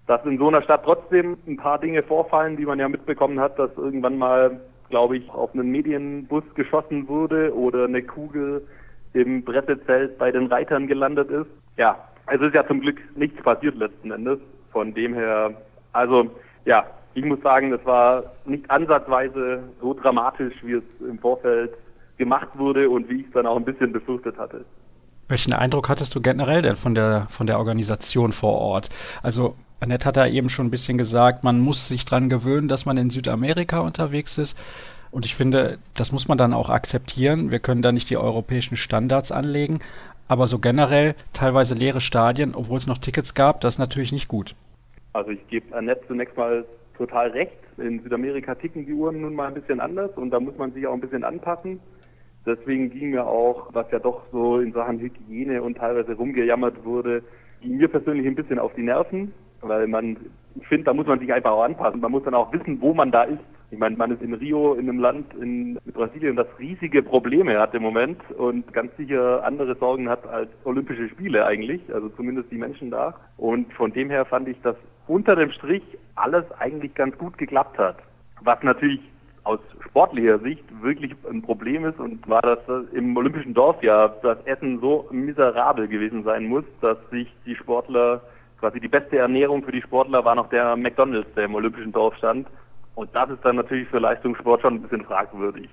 Dass in so einer Stadt trotzdem ein paar Dinge vorfallen, die man ja mitbekommen hat, dass irgendwann mal, glaube ich, auf einen Medienbus geschossen wurde oder eine Kugel im Pressezelt bei den Reitern gelandet ist. Ja, es ist ja zum Glück nichts passiert letzten Endes. Von dem her, also ja, ich muss sagen, das war nicht ansatzweise so dramatisch, wie es im Vorfeld gemacht wurde und wie ich es dann auch ein bisschen befürchtet hatte. Welchen Eindruck hattest du generell denn von der, von der Organisation vor Ort? Also, Annette hat da eben schon ein bisschen gesagt, man muss sich dran gewöhnen, dass man in Südamerika unterwegs ist. Und ich finde, das muss man dann auch akzeptieren. Wir können da nicht die europäischen Standards anlegen. Aber so generell teilweise leere Stadien, obwohl es noch Tickets gab, das ist natürlich nicht gut. Also ich gebe Annette zunächst mal total recht. In Südamerika ticken die Uhren nun mal ein bisschen anders und da muss man sich auch ein bisschen anpassen. Deswegen ging mir auch, was ja doch so in Sachen Hygiene und teilweise rumgejammert wurde, ging mir persönlich ein bisschen auf die Nerven, weil man, ich finde, da muss man sich einfach auch anpassen. Man muss dann auch wissen, wo man da ist. Ich meine, man ist in Rio, in einem Land in Brasilien, das riesige Probleme hat im Moment und ganz sicher andere Sorgen hat als Olympische Spiele eigentlich, also zumindest die Menschen da. Und von dem her fand ich, dass unter dem Strich alles eigentlich ganz gut geklappt hat. Was natürlich aus sportlicher Sicht wirklich ein Problem ist und war, dass im Olympischen Dorf ja das Essen so miserabel gewesen sein muss, dass sich die Sportler, quasi die beste Ernährung für die Sportler war noch der McDonalds, der im Olympischen Dorf stand. Und das ist dann natürlich für Leistungssport schon ein bisschen fragwürdig.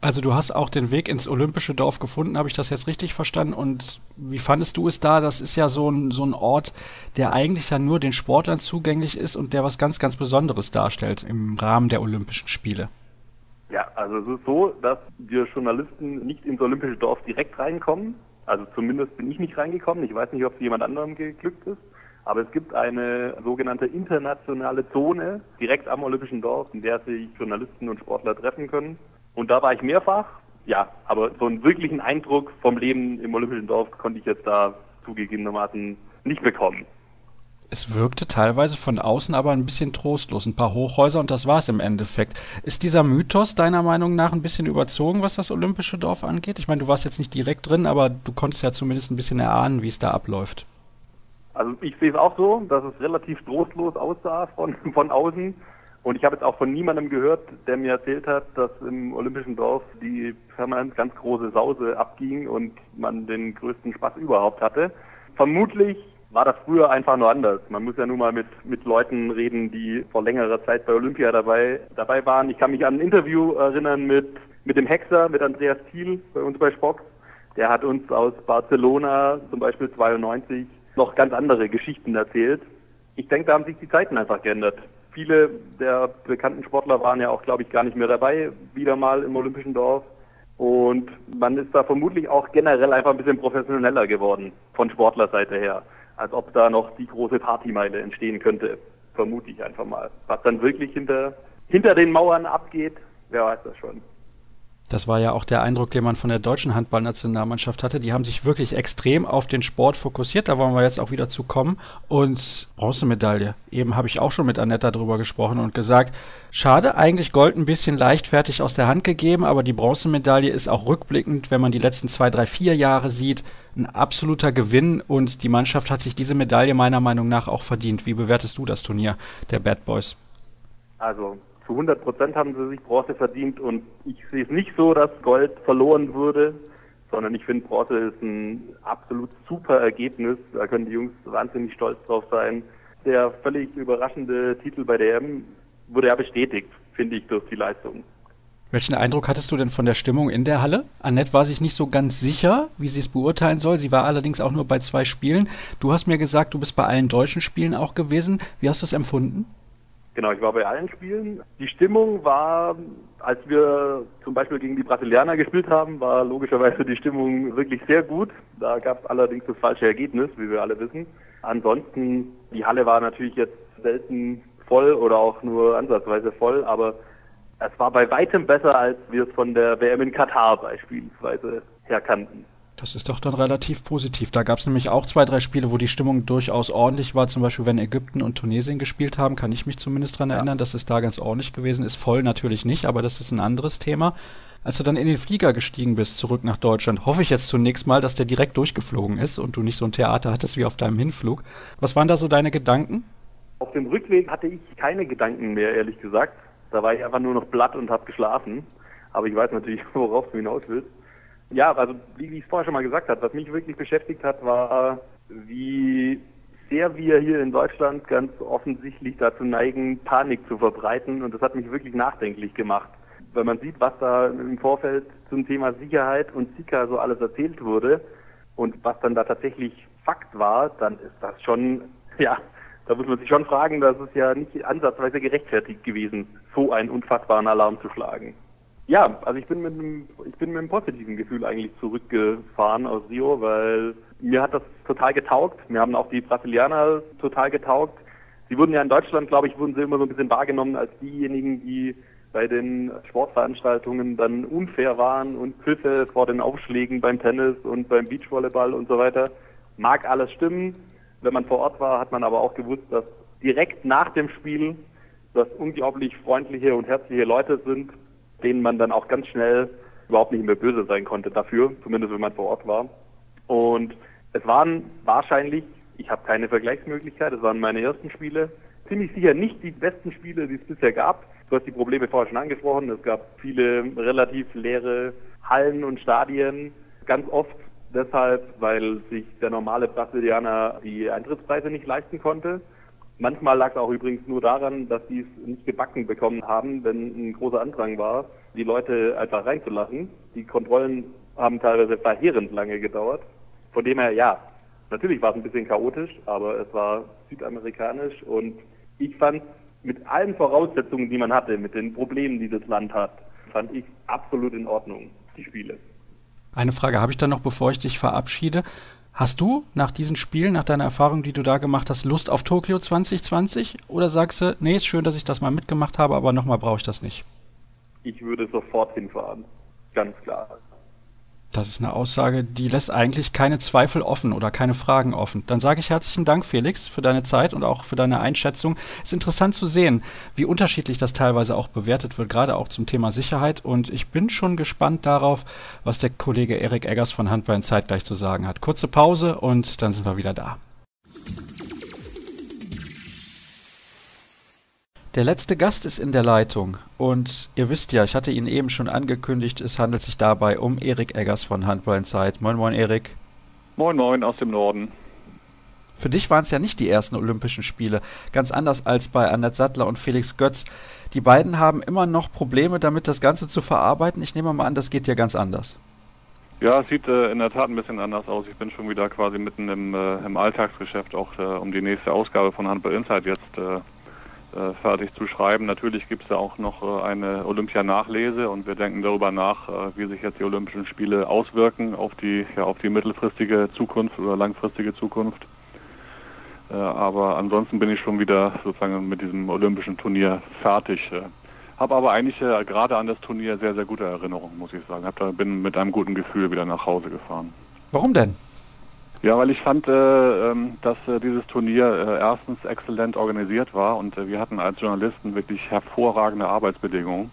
Also du hast auch den Weg ins olympische Dorf gefunden, habe ich das jetzt richtig verstanden? Und wie fandest du es da? Das ist ja so ein, so ein Ort, der eigentlich dann nur den Sportlern zugänglich ist und der was ganz, ganz Besonderes darstellt im Rahmen der Olympischen Spiele. Ja, also es ist so, dass wir Journalisten nicht ins olympische Dorf direkt reinkommen. Also zumindest bin ich nicht reingekommen. Ich weiß nicht, ob es jemand anderem geglückt ist. Aber es gibt eine sogenannte internationale Zone direkt am Olympischen Dorf, in der sich Journalisten und Sportler treffen können. Und da war ich mehrfach. Ja, aber so einen wirklichen Eindruck vom Leben im Olympischen Dorf konnte ich jetzt da zugegebenermaßen nicht bekommen. Es wirkte teilweise von außen aber ein bisschen trostlos. Ein paar Hochhäuser und das war es im Endeffekt. Ist dieser Mythos deiner Meinung nach ein bisschen überzogen, was das Olympische Dorf angeht? Ich meine, du warst jetzt nicht direkt drin, aber du konntest ja zumindest ein bisschen erahnen, wie es da abläuft. Also ich sehe es auch so, dass es relativ trostlos aussah von, von außen. Und ich habe jetzt auch von niemandem gehört, der mir erzählt hat, dass im Olympischen Dorf die permanent ganz große Sause abging und man den größten Spaß überhaupt hatte. Vermutlich war das früher einfach nur anders. Man muss ja nun mal mit, mit Leuten reden, die vor längerer Zeit bei Olympia dabei, dabei waren. Ich kann mich an ein Interview erinnern mit, mit dem Hexer, mit Andreas Thiel bei uns bei Spock. Der hat uns aus Barcelona zum Beispiel 92 noch ganz andere Geschichten erzählt. Ich denke, da haben sich die Zeiten einfach geändert viele der bekannten Sportler waren ja auch, glaube ich, gar nicht mehr dabei, wieder mal im Olympischen Dorf. Und man ist da vermutlich auch generell einfach ein bisschen professioneller geworden von Sportlerseite her, als ob da noch die große Partymeile entstehen könnte, vermute ich einfach mal. Was dann wirklich hinter, hinter den Mauern abgeht, wer weiß das schon. Das war ja auch der Eindruck, den man von der deutschen Handballnationalmannschaft hatte. Die haben sich wirklich extrem auf den Sport fokussiert. Da wollen wir jetzt auch wieder zu kommen. Und Bronzemedaille. Eben habe ich auch schon mit Annetta drüber gesprochen und gesagt, schade, eigentlich Gold ein bisschen leichtfertig aus der Hand gegeben, aber die Bronzemedaille ist auch rückblickend, wenn man die letzten zwei, drei, vier Jahre sieht, ein absoluter Gewinn und die Mannschaft hat sich diese Medaille meiner Meinung nach auch verdient. Wie bewertest du das Turnier der Bad Boys? Also zu 100 Prozent haben sie sich Bronze verdient und ich sehe es nicht so, dass Gold verloren würde, sondern ich finde Bronze ist ein absolut super Ergebnis. Da können die Jungs wahnsinnig stolz drauf sein. Der völlig überraschende Titel bei der EM wurde ja bestätigt, finde ich, durch die Leistung. Welchen Eindruck hattest du denn von der Stimmung in der Halle? Annette war sich nicht so ganz sicher, wie sie es beurteilen soll. Sie war allerdings auch nur bei zwei Spielen. Du hast mir gesagt, du bist bei allen deutschen Spielen auch gewesen. Wie hast du es empfunden? Genau, ich war bei allen Spielen. Die Stimmung war, als wir zum Beispiel gegen die Brasilianer gespielt haben, war logischerweise die Stimmung wirklich sehr gut. Da gab es allerdings das falsche Ergebnis, wie wir alle wissen. Ansonsten, die Halle war natürlich jetzt selten voll oder auch nur ansatzweise voll, aber es war bei weitem besser, als wir es von der WM in Katar beispielsweise her kannten. Das ist doch dann relativ positiv. Da gab es nämlich auch zwei, drei Spiele, wo die Stimmung durchaus ordentlich war. Zum Beispiel, wenn Ägypten und Tunesien gespielt haben, kann ich mich zumindest daran ja. erinnern, dass es da ganz ordentlich gewesen ist. Voll natürlich nicht, aber das ist ein anderes Thema. Als du dann in den Flieger gestiegen bist, zurück nach Deutschland, hoffe ich jetzt zunächst mal, dass der direkt durchgeflogen ist und du nicht so ein Theater hattest wie auf deinem Hinflug. Was waren da so deine Gedanken? Auf dem Rückweg hatte ich keine Gedanken mehr, ehrlich gesagt. Da war ich einfach nur noch blatt und habe geschlafen. Aber ich weiß natürlich, [laughs] worauf du hinaus willst. Ja, also wie, wie ich es vorher schon mal gesagt habe, was mich wirklich beschäftigt hat, war, wie sehr wir hier in Deutschland ganz offensichtlich dazu neigen, Panik zu verbreiten. Und das hat mich wirklich nachdenklich gemacht. Weil man sieht, was da im Vorfeld zum Thema Sicherheit und Zika so alles erzählt wurde und was dann da tatsächlich Fakt war, dann ist das schon, ja, da muss man sich schon fragen, das ist ja nicht ansatzweise gerechtfertigt gewesen, so einen unfassbaren Alarm zu schlagen. Ja, also ich bin mit einem, ich bin mit einem positiven Gefühl eigentlich zurückgefahren aus Rio, weil mir hat das total getaugt. Mir haben auch die Brasilianer total getaugt. Sie wurden ja in Deutschland, glaube ich, wurden sie immer so ein bisschen wahrgenommen als diejenigen, die bei den Sportveranstaltungen dann unfair waren und Pfiffe vor den Aufschlägen beim Tennis und beim Beachvolleyball und so weiter. Mag alles stimmen. Wenn man vor Ort war, hat man aber auch gewusst, dass direkt nach dem Spiel das unglaublich freundliche und herzliche Leute sind, denen man dann auch ganz schnell überhaupt nicht mehr böse sein konnte dafür, zumindest wenn man vor Ort war. Und es waren wahrscheinlich, ich habe keine Vergleichsmöglichkeit, es waren meine ersten Spiele, ziemlich sicher nicht die besten Spiele, die es bisher gab. Du hast die Probleme vorher schon angesprochen. Es gab viele relativ leere Hallen und Stadien. Ganz oft deshalb, weil sich der normale Brasilianer die Eintrittspreise nicht leisten konnte. Manchmal lag es auch übrigens nur daran, dass sie es nicht gebacken bekommen haben, wenn ein großer Andrang war, die Leute einfach reinzulassen. Die Kontrollen haben teilweise verheerend lange gedauert. Von dem her, ja, natürlich war es ein bisschen chaotisch, aber es war südamerikanisch und ich fand mit allen Voraussetzungen, die man hatte, mit den Problemen, die das Land hat, fand ich absolut in Ordnung, die Spiele. Eine Frage habe ich dann noch, bevor ich dich verabschiede. Hast du nach diesen Spielen, nach deiner Erfahrung, die du da gemacht hast, Lust auf Tokio 2020? Oder sagst du, nee, ist schön, dass ich das mal mitgemacht habe, aber nochmal brauche ich das nicht? Ich würde sofort hinfahren. Ganz klar. Das ist eine Aussage, die lässt eigentlich keine Zweifel offen oder keine Fragen offen. Dann sage ich herzlichen Dank, Felix, für deine Zeit und auch für deine Einschätzung. Es ist interessant zu sehen, wie unterschiedlich das teilweise auch bewertet wird, gerade auch zum Thema Sicherheit. Und ich bin schon gespannt darauf, was der Kollege Erik Eggers von Handball in Zeit gleich zu sagen hat. Kurze Pause und dann sind wir wieder da. Der letzte Gast ist in der Leitung und ihr wisst ja, ich hatte ihn eben schon angekündigt, es handelt sich dabei um Erik Eggers von Handball Zeit. Moin moin Erik. Moin moin aus dem Norden. Für dich waren es ja nicht die ersten Olympischen Spiele, ganz anders als bei Annette Sattler und Felix Götz. Die beiden haben immer noch Probleme damit, das Ganze zu verarbeiten. Ich nehme mal an, das geht ja ganz anders. Ja, es sieht äh, in der Tat ein bisschen anders aus. Ich bin schon wieder quasi mitten im, äh, im Alltagsgeschäft, auch äh, um die nächste Ausgabe von Handball Insight jetzt äh, fertig zu schreiben. Natürlich gibt es da auch noch äh, eine Olympianachlese und wir denken darüber nach, äh, wie sich jetzt die Olympischen Spiele auswirken auf die, ja, auf die mittelfristige Zukunft oder langfristige Zukunft. aber ansonsten bin ich schon wieder sozusagen mit diesem olympischen Turnier fertig. Habe aber eigentlich gerade an das Turnier sehr, sehr gute Erinnerungen, muss ich sagen. Hab da, bin mit einem guten Gefühl wieder nach Hause gefahren. Warum denn? Ja, weil ich fand, äh, ähm, dass äh, dieses Turnier äh, erstens exzellent organisiert war und wir hatten als Journalisten wirklich hervorragende Arbeitsbedingungen,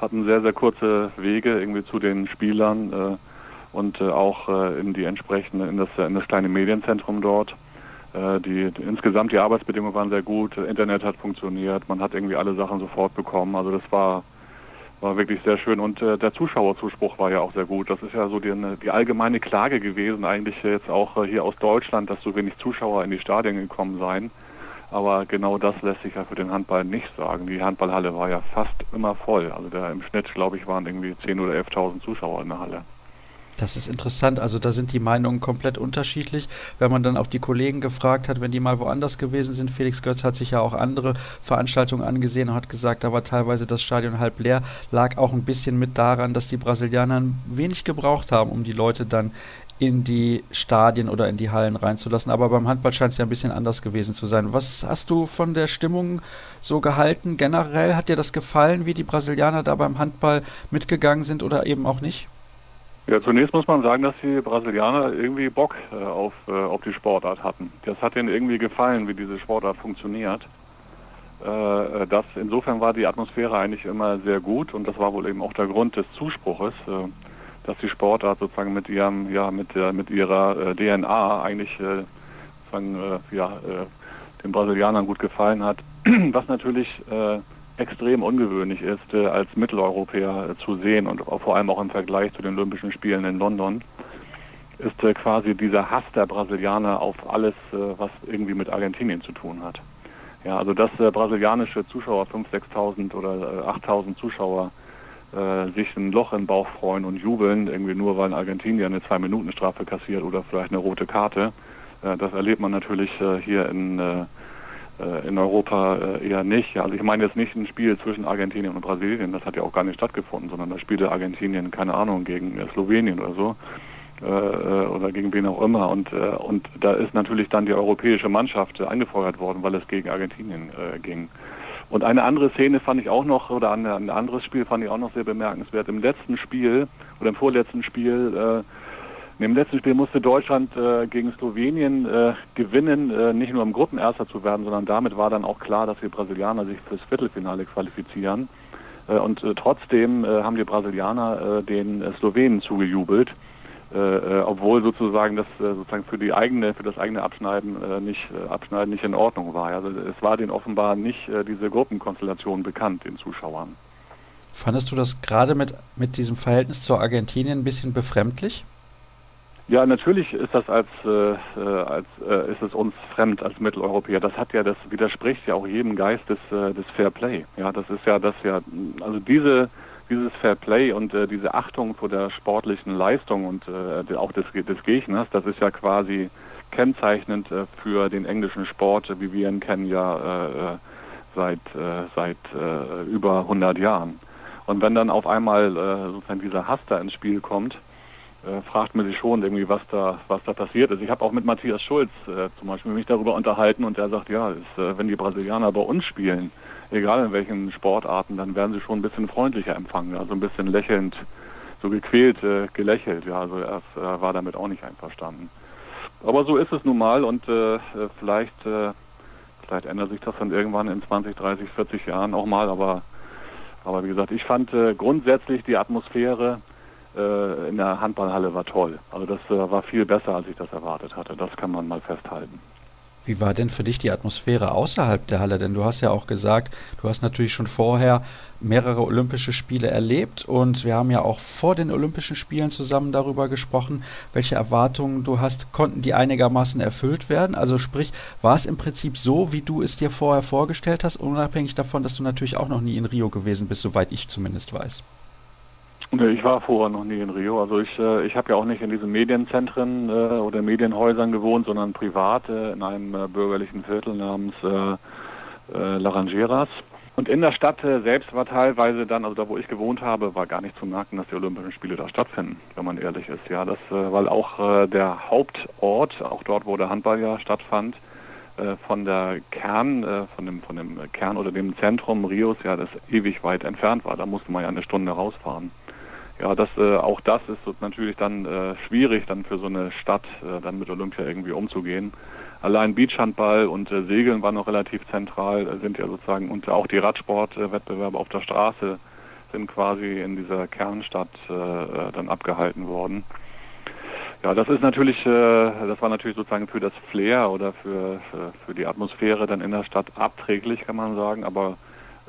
hatten sehr, sehr kurze Wege irgendwie zu den Spielern und auch in die entsprechende, in das, in das kleine Medienzentrum dort. Die, insgesamt die Arbeitsbedingungen waren sehr gut, Internet hat funktioniert, man hat irgendwie alle Sachen sofort bekommen. Also das war war wirklich sehr schön und äh, der Zuschauerzuspruch war ja auch sehr gut. Das ist ja so die, die allgemeine Klage gewesen, eigentlich jetzt auch äh, hier aus Deutschland, dass so wenig Zuschauer in die Stadien gekommen seien. Aber genau das lässt sich ja für den Handball nicht sagen. Die Handballhalle war ja fast immer voll. Also der, im Schnitt, glaube ich, waren irgendwie 10.000 oder 11.000 Zuschauer in der Halle. Das ist interessant. Also da sind die Meinungen komplett unterschiedlich. Wenn man dann auch die Kollegen gefragt hat, wenn die mal woanders gewesen sind, Felix Götz hat sich ja auch andere Veranstaltungen angesehen und hat gesagt, da war teilweise das Stadion halb leer. Lag auch ein bisschen mit daran, dass die Brasilianer wenig gebraucht haben, um die Leute dann in die Stadien oder in die Hallen reinzulassen. Aber beim Handball scheint es ja ein bisschen anders gewesen zu sein. Was hast du von der Stimmung so gehalten? Generell hat dir das gefallen, wie die Brasilianer da beim Handball mitgegangen sind oder eben auch nicht? Ja, zunächst muss man sagen, dass die Brasilianer irgendwie Bock äh, auf, äh, auf die Sportart hatten. Das hat ihnen irgendwie gefallen, wie diese Sportart funktioniert. Äh, äh das, insofern war die Atmosphäre eigentlich immer sehr gut und das war wohl eben auch der Grund des Zuspruches, äh, dass die Sportart sozusagen mit ihrem, ja, mit, mit ihrer äh, DNA eigentlich sozusagen, ja, den Brasilianern gut gefallen hat. [clears throat] Was natürlich extrem ungewöhnlich ist, äh, als Mitteleuropäer äh, zu sehen und vor allem auch im Vergleich zu den Olympischen Spielen in London, ist äh, quasi dieser Hass der Brasilianer auf alles, was irgendwie mit Argentinien zu tun hat. Ja, also dass brasilianische Zuschauer, 5.000, 6.000 oder 8.000 Zuschauer, sich ein Loch im Bauch freuen und jubeln, irgendwie nur weil Argentinier eine Zwei-Minuten-Strafe kassiert oder vielleicht eine rote Karte. das erlebt man natürlich hier in in Europa äh, eher nicht. Also ich meine jetzt nicht ein Spiel zwischen Argentinien und Brasilien, das hat ja auch gar nicht stattgefunden, sondern da spielte Argentinien, keine Ahnung, gegen äh, Slowenien oder so oder gegen wen auch immer. Und, und da ist natürlich dann die europäische Mannschaft angefeuert worden, weil es gegen Argentinien ging. Und eine andere Szene fand ich auch noch, oder ein anderes Spiel fand ich auch noch sehr bemerkenswert. Im letzten Spiel oder im vorletzten Spiel im letzten Spiel musste Deutschland äh, gegen Slowenien äh, gewinnen, äh, nicht nur im Gruppenerster zu werden, sondern damit war dann auch klar, dass die Brasilianer sich fürs Viertelfinale qualifizieren. Äh, und äh, trotzdem äh, haben die Brasilianer den Slowenen zugejubelt, obwohl sozusagen das sozusagen für die eigene, für das eigene Abschneiden nicht Abschneiden nicht in Ordnung war. Also es war denen offenbar nicht diese Gruppenkonstellation bekannt, den Zuschauern. Fandest du das gerade mit, mit diesem Verhältnis zur Argentinien ein bisschen befremdlich? Ja, natürlich ist das als, äh, äh, als äh, ist es uns fremd als Mitteleuropäer. Das hat ja, das widerspricht ja auch jedem Geist des, äh, des Fair Play. Ja, das ist ja das ja, also diese dieses Fair Play und äh, diese Achtung vor der sportlichen Leistung und äh, auch des, des Gegners, das ist ja quasi kennzeichnend äh, für den englischen Sport, wie wir ihn kennen ja äh, äh seit äh, seit äh, über 100 Jahren. Und wenn dann auf einmal äh, sozusagen dieser Hass da ins Spiel kommt, äh, fragt man sich schon irgendwie, was da, was da passiert ist. Ich habe auch mit Matthias Schulz äh, zum Beispiel mich darüber unterhalten und er sagt, ja, ist, äh, wenn die Brasilianer bei uns spielen, egal in welchen Sportarten, dann werden sie schon ein bisschen freundlicher empfangen, also ein bisschen lächelnd, so gequält, äh, gelächelt. Ja, also er äh, war damit auch nicht einverstanden. Aber so ist es nun mal und äh, vielleicht, äh, vielleicht ändert sich das dann irgendwann in 20, 30, 40 Jahren auch mal, aber aber wie gesagt, ich fand äh, grundsätzlich die Atmosphäre äh, in der Handballhalle war toll. Also das äh, war viel besser, als ich das erwartet hatte. Das kann man mal festhalten. Wie war denn für dich die Atmosphäre außerhalb der Halle? Denn du hast ja auch gesagt, du hast natürlich schon vorher mehrere Olympische Spiele erlebt und wir haben ja auch vor den Olympischen Spielen zusammen darüber gesprochen, welche Erwartungen du hast. Konnten die einigermaßen erfüllt werden? Also sprich, war es im Prinzip so, wie du es dir vorher vorgestellt hast, unabhängig davon, dass du natürlich auch noch nie in Rio gewesen bist, soweit ich zumindest weiß? Nee, ich war vorher noch nie in Rio. Also ich, äh, ich habe ja auch nicht in diesen Medienzentren äh, oder Medienhäusern gewohnt, sondern privat äh, in einem äh, bürgerlichen Viertel namens äh, äh, Laranjeras. Und in der Stadt selbst war teilweise dann, also da wo ich gewohnt habe, war gar nicht zu merken, dass die Olympischen Spiele da stattfinden, wenn man ehrlich ist. Ja, das, weil auch der Hauptort, auch dort, wo der Handball ja stattfand, von der Kern, von dem, von dem Kern oder dem Zentrum Rios, ja, das ewig weit entfernt war. Da musste man ja eine Stunde rausfahren ja, das, äh, auch das ist natürlich dann äh, schwierig, dann für so eine Stadt äh, dann mit Olympia irgendwie umzugehen. Allein Beachhandball und äh, Segeln waren noch relativ zentral, äh, sind ja sozusagen, und auch die Radsportwettbewerbe auf der Straße sind quasi in dieser Kernstadt äh, äh, dann abgehalten worden. Ja, das ist natürlich, äh, das war natürlich sozusagen für das Flair oder für, für, für die Atmosphäre dann in der Stadt abträglich, kann man sagen, aber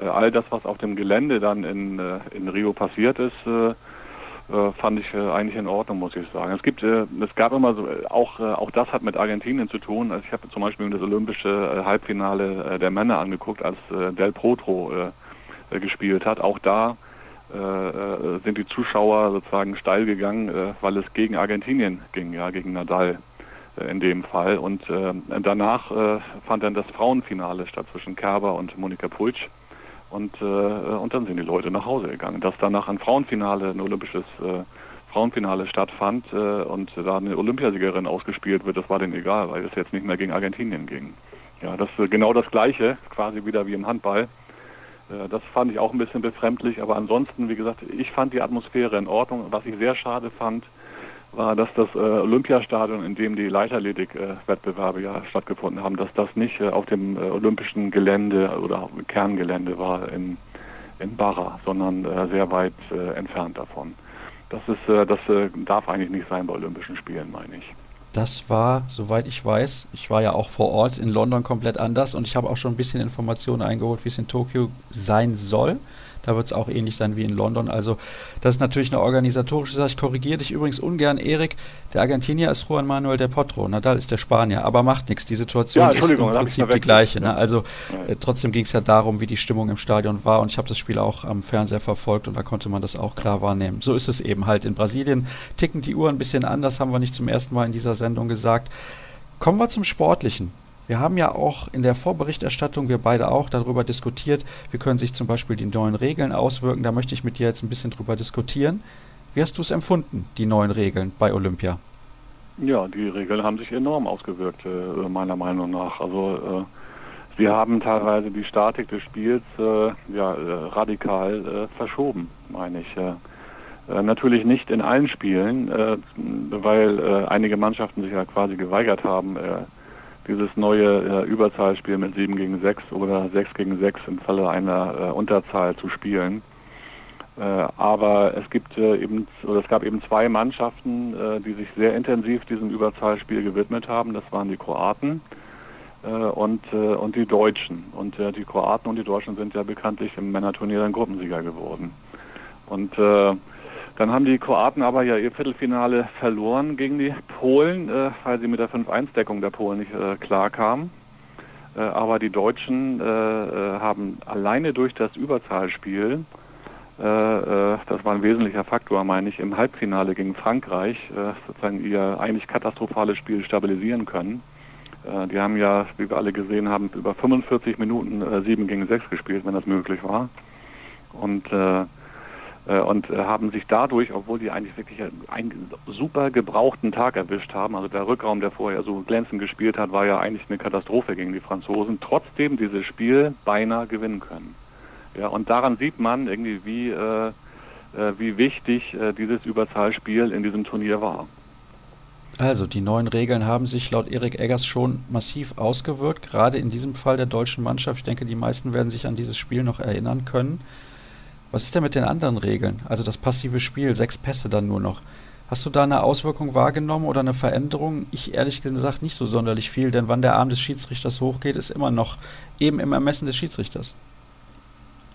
all das, was auf dem Gelände dann in, äh, in Rio passiert ist, äh, äh, fand ich äh, eigentlich in Ordnung, muss ich sagen. Es gibt, äh, es gab immer so, äh, auch, äh, auch das hat mit Argentinien zu tun. Also ich habe zum Beispiel das olympische äh, Halbfinale äh, der Männer angeguckt, als äh, Del Potro äh, äh, gespielt hat. Auch da äh, äh, sind die Zuschauer sozusagen steil gegangen, äh, weil es gegen Argentinien ging, ja, gegen Nadal äh, in dem Fall. Und äh, danach äh, fand dann das Frauenfinale statt zwischen Kerber und Monika Pulc. Und, äh, und dann sind die Leute nach Hause gegangen. Dass danach ein Frauenfinale, ein olympisches äh, Frauenfinale stattfand äh, und da eine Olympiasiegerin ausgespielt wird, das war denen egal, weil es jetzt nicht mehr gegen Argentinien ging. Ja, das ist genau das Gleiche, quasi wieder wie im Handball. Äh, das fand ich auch ein bisschen befremdlich, aber ansonsten, wie gesagt, ich fand die Atmosphäre in Ordnung. Was ich sehr schade fand, war, dass das äh, Olympiastadion, in dem die Leichtathletik-Wettbewerbe ja stattgefunden haben, dass das nicht äh, auf dem äh, olympischen Gelände oder Kerngelände war in, in Barra, sondern äh, sehr weit äh, entfernt davon. Das ist, äh, das äh, darf eigentlich nicht sein bei Olympischen Spielen, meine ich. Das war, soweit ich weiß, ich war ja auch vor Ort in London komplett anders und ich habe auch schon ein bisschen Informationen eingeholt, wie es in Tokio sein soll. Da wird es auch ähnlich sein wie in London. Also das ist natürlich eine organisatorische Sache. Ich korrigiere dich übrigens ungern, Erik. Der Argentinier ist Juan Manuel de Potro. Nadal ist der Spanier. Aber macht nichts. Die Situation ja, ist im Prinzip die gleiche. Ne? Also äh, trotzdem ging es ja darum, wie die Stimmung im Stadion war. Und ich habe das Spiel auch am Fernseher verfolgt und da konnte man das auch klar wahrnehmen. So ist es eben halt. In Brasilien ticken die Uhren ein bisschen anders, haben wir nicht zum ersten Mal in dieser Sendung gesagt. Kommen wir zum Sportlichen. Wir haben ja auch in der Vorberichterstattung, wir beide auch, darüber diskutiert, wie können sich zum Beispiel die neuen Regeln auswirken. Da möchte ich mit dir jetzt ein bisschen drüber diskutieren. Wie hast du es empfunden, die neuen Regeln bei Olympia? Ja, die Regeln haben sich enorm ausgewirkt, äh, meiner Meinung nach. Also äh, wir haben teilweise die Statik des Spiels äh, ja, äh, radikal verschoben, meine ich. Natürlich nicht in allen Spielen, weil einige Mannschaften sich ja quasi geweigert haben, dieses neue äh, Überzahlspiel mit 7 gegen 6 oder 6 gegen 6 im Falle einer äh, Unterzahl zu spielen. Äh, aber es gibt äh, eben oder es gab eben zwei Mannschaften, äh, die sich sehr intensiv diesem Überzahlspiel gewidmet haben. Das waren die Kroaten äh, und äh, und die Deutschen. Und äh, die Kroaten und die Deutschen sind ja bekanntlich im Männerturnier dann Gruppensieger geworden. Und äh, dann haben die Kroaten aber ja ihr Viertelfinale verloren gegen die Polen, äh, weil sie mit der 5-1-Deckung der Polen nicht äh, klar kamen. Äh, aber die Deutschen äh, äh, haben alleine durch das Überzahlspiel, äh, das war ein wesentlicher Faktor, meine ich, im Halbfinale gegen Frankreich sozusagen ihr eigentlich katastrophales Spiel stabilisieren können. die haben ja, wie wir alle gesehen haben, über 45 Minuten 7 gegen 6 gespielt, wenn das möglich war. Und äh, und äh, haben sich dadurch, obwohl die eigentlich wirklich einen super gebrauchten Tag erwischt haben, also der Rückraum, der vorher so glänzend gespielt hat, war ja eigentlich eine Katastrophe gegen die Franzosen, trotzdem dieses Spiel beinahe gewinnen können. Ja, und daran sieht man irgendwie, wie, äh, äh, wie wichtig äh, dieses Überzahlspiel in diesem Turnier war. Also, die neuen Regeln haben sich laut Erik Eggers schon massiv ausgewirkt, gerade in diesem Fall der deutschen Mannschaft. Ich denke, die meisten werden sich an dieses Spiel noch erinnern können. Was ist denn mit den anderen Regeln? Also das passive Spiel, sechs Pässe dann nur noch. Hast du da eine Auswirkung wahrgenommen oder eine Veränderung? Ich ehrlich gesagt nicht so sonderlich viel, denn wann der Arm des Schiedsrichters hochgeht, ist immer noch eben im Ermessen des Schiedsrichters.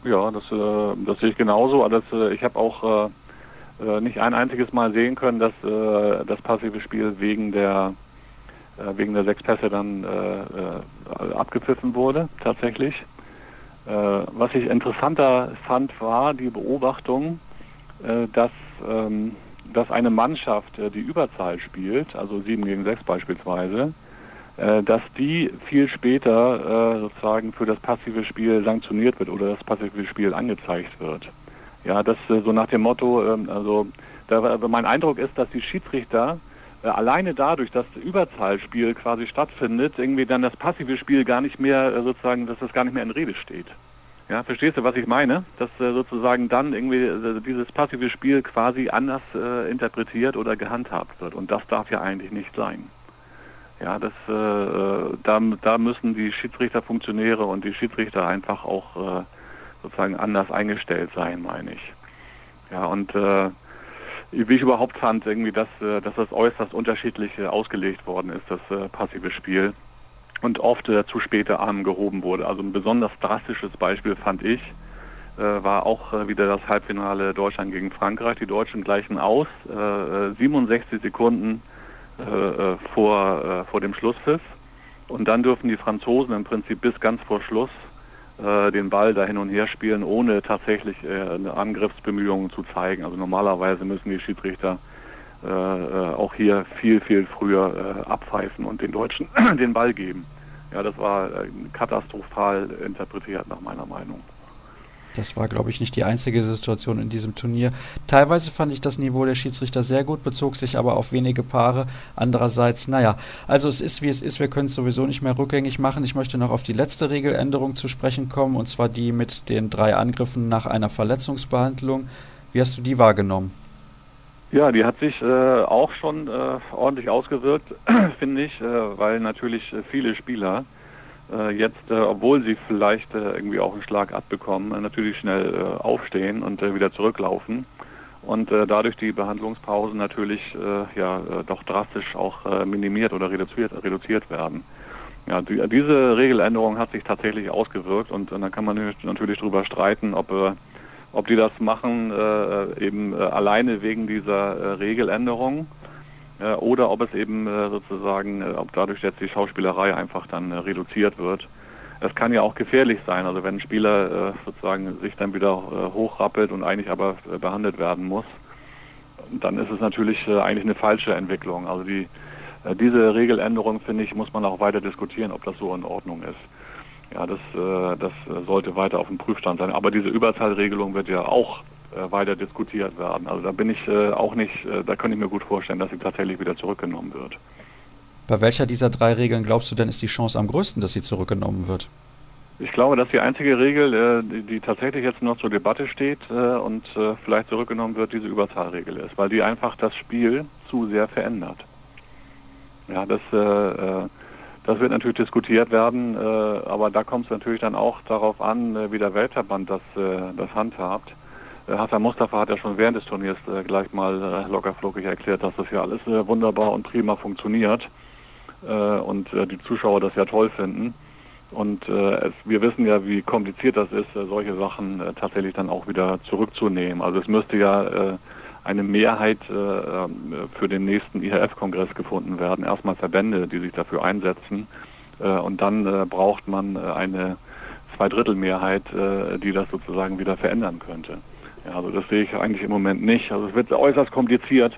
Ja, das, äh, das sehe ich genauso. Das, äh, ich habe auch äh, äh, nicht ein einziges Mal sehen können, dass äh, das passive Spiel wegen der äh, wegen der sechs Pässe dann abgepfiffen wurde, tatsächlich. Äh, was ich interessanter fand, war die Beobachtung, äh, dass, ähm, dass eine Mannschaft, äh, die Überzahl spielt, also 7 gegen 6 beispielsweise, dass die viel später sozusagen für das passive Spiel sanktioniert wird oder das passive Spiel angezeigt wird. Ja, das so nach dem Motto, ähm, also da, mein Eindruck ist, dass die Schiedsrichter äh, alleine dadurch, dass das Überzahlspiel quasi stattfindet, irgendwie dann das passive Spiel gar nicht mehr äh, sozusagen, dass das gar nicht mehr in Rede steht. Ja, verstehst du, was ich meine? Dass äh, sozusagen dann irgendwie äh, dieses passive Spiel quasi anders äh, interpretiert oder gehandhabt wird. Und das darf ja eigentlich nicht sein. Ja, das, äh, da, da müssen die Schiedsrichterfunktionäre und die Schiedsrichter einfach auch sozusagen anders eingestellt sein, meine ich. Ja, und wie ich überhaupt fand, irgendwie, dass, äh, dass das äußerst unterschiedlich äh, ausgelegt worden ist, das äh, passive Spiel. Und oft zu späte Armen gehoben wurde. Also ein besonders drastisches Beispiel fand ich, war auch wieder das Halbfinale Deutschland gegen Frankreich. Die Deutschen gleichen aus, 67 Sekunden vor, vor dem Schlusspfiff. Und dann dürfen die Franzosen im Prinzip bis ganz vor Schluss den Ball da hin und her spielen, ohne tatsächlich äh, eine Angriffsbemühungen zu zeigen. Also normalerweise müssen die Schiedsrichter äh, äh auch hier viel, viel früher äh, abpfeifen und den Deutschen [clears throat] den Ball geben. Ja, das war äh, katastrophal interpretiert nach meiner Meinung. Das war, glaube ich, nicht die einzige Situation in diesem Turnier. Teilweise fand ich das Niveau der Schiedsrichter sehr gut, bezog sich aber auf wenige Paare. Andererseits, naja, also es ist wie es ist, wir können es sowieso nicht mehr rückgängig machen. Ich möchte noch auf die letzte Regeländerung zu sprechen kommen, und zwar die mit den drei Angriffen nach einer Verletzungsbehandlung. Wie hast du die wahrgenommen? Ja, die hat sich äh, auch schon äh, ordentlich ausgewirkt, [clears throat] finde ich, äh, weil natürlich äh, viele Spieler jetzt, äh, obwohl sie vielleicht äh, irgendwie auch einen Schlag abbekommen, äh, natürlich schnell äh, aufstehen und äh, wieder zurücklaufen und äh, dadurch die Behandlungspausen natürlich äh, ja äh, doch drastisch auch äh, minimiert oder reduziert reduziert werden. Ja, die, diese Regeländerung hat sich tatsächlich ausgewirkt und, und dann kann man natürlich darüber streiten, ob äh, ob die das machen äh, eben äh, alleine wegen dieser äh, Regeländerung äh, oder ob es eben äh, sozusagen, äh, ob dadurch jetzt die Schauspielerei einfach dann äh, reduziert wird. Es kann ja auch gefährlich sein, also wenn ein Spieler äh, sozusagen sich dann wieder äh, hochrappelt und eigentlich aber äh, behandelt werden muss, dann ist es natürlich äh, eigentlich eine falsche Entwicklung. Also die, äh, diese Regeländerung, finde ich, muss man auch weiter diskutieren, ob das so in Ordnung ist. Ja, das, äh, das sollte weiter auf dem Prüfstand sein. Aber diese Überzahlregelung wird ja auch äh, weiter diskutiert werden. Also da bin ich äh, auch nicht, äh, da kann ich mir gut vorstellen, dass sie tatsächlich wieder zurückgenommen wird. Bei welcher dieser drei Regeln glaubst du denn, ist die Chance am größten, dass sie zurückgenommen wird? Ich glaube, dass die einzige Regel, äh, die, tatsächlich jetzt noch zur Debatte steht äh, und äh, vielleicht zurückgenommen wird, diese Überzahlregel ist, weil die einfach das Spiel zu sehr verändert. Ja, das, das wird natürlich diskutiert werden, aber da kommt es natürlich dann auch darauf an, wie der Weltverband das, das handhabt. Äh, Hassan Mustafa hat ja schon während des Turniers äh, gleich mal äh, lockerflockig erklärt, dass das ja alles wunderbar und prima funktioniert und die Zuschauer das ja toll finden. Und es, wir wissen ja, wie kompliziert das ist, solche Sachen tatsächlich dann auch wieder zurückzunehmen. Also es müsste ja eine Mehrheit ähm, für den nächsten IHF-Kongress gefunden werden. Erstmal Verbände, die sich dafür einsetzen. und dann braucht man eine Zweidrittelmehrheit, die das sozusagen wieder verändern könnte. Ja, also das sehe ich eigentlich im Moment nicht. Also es wird äußerst kompliziert.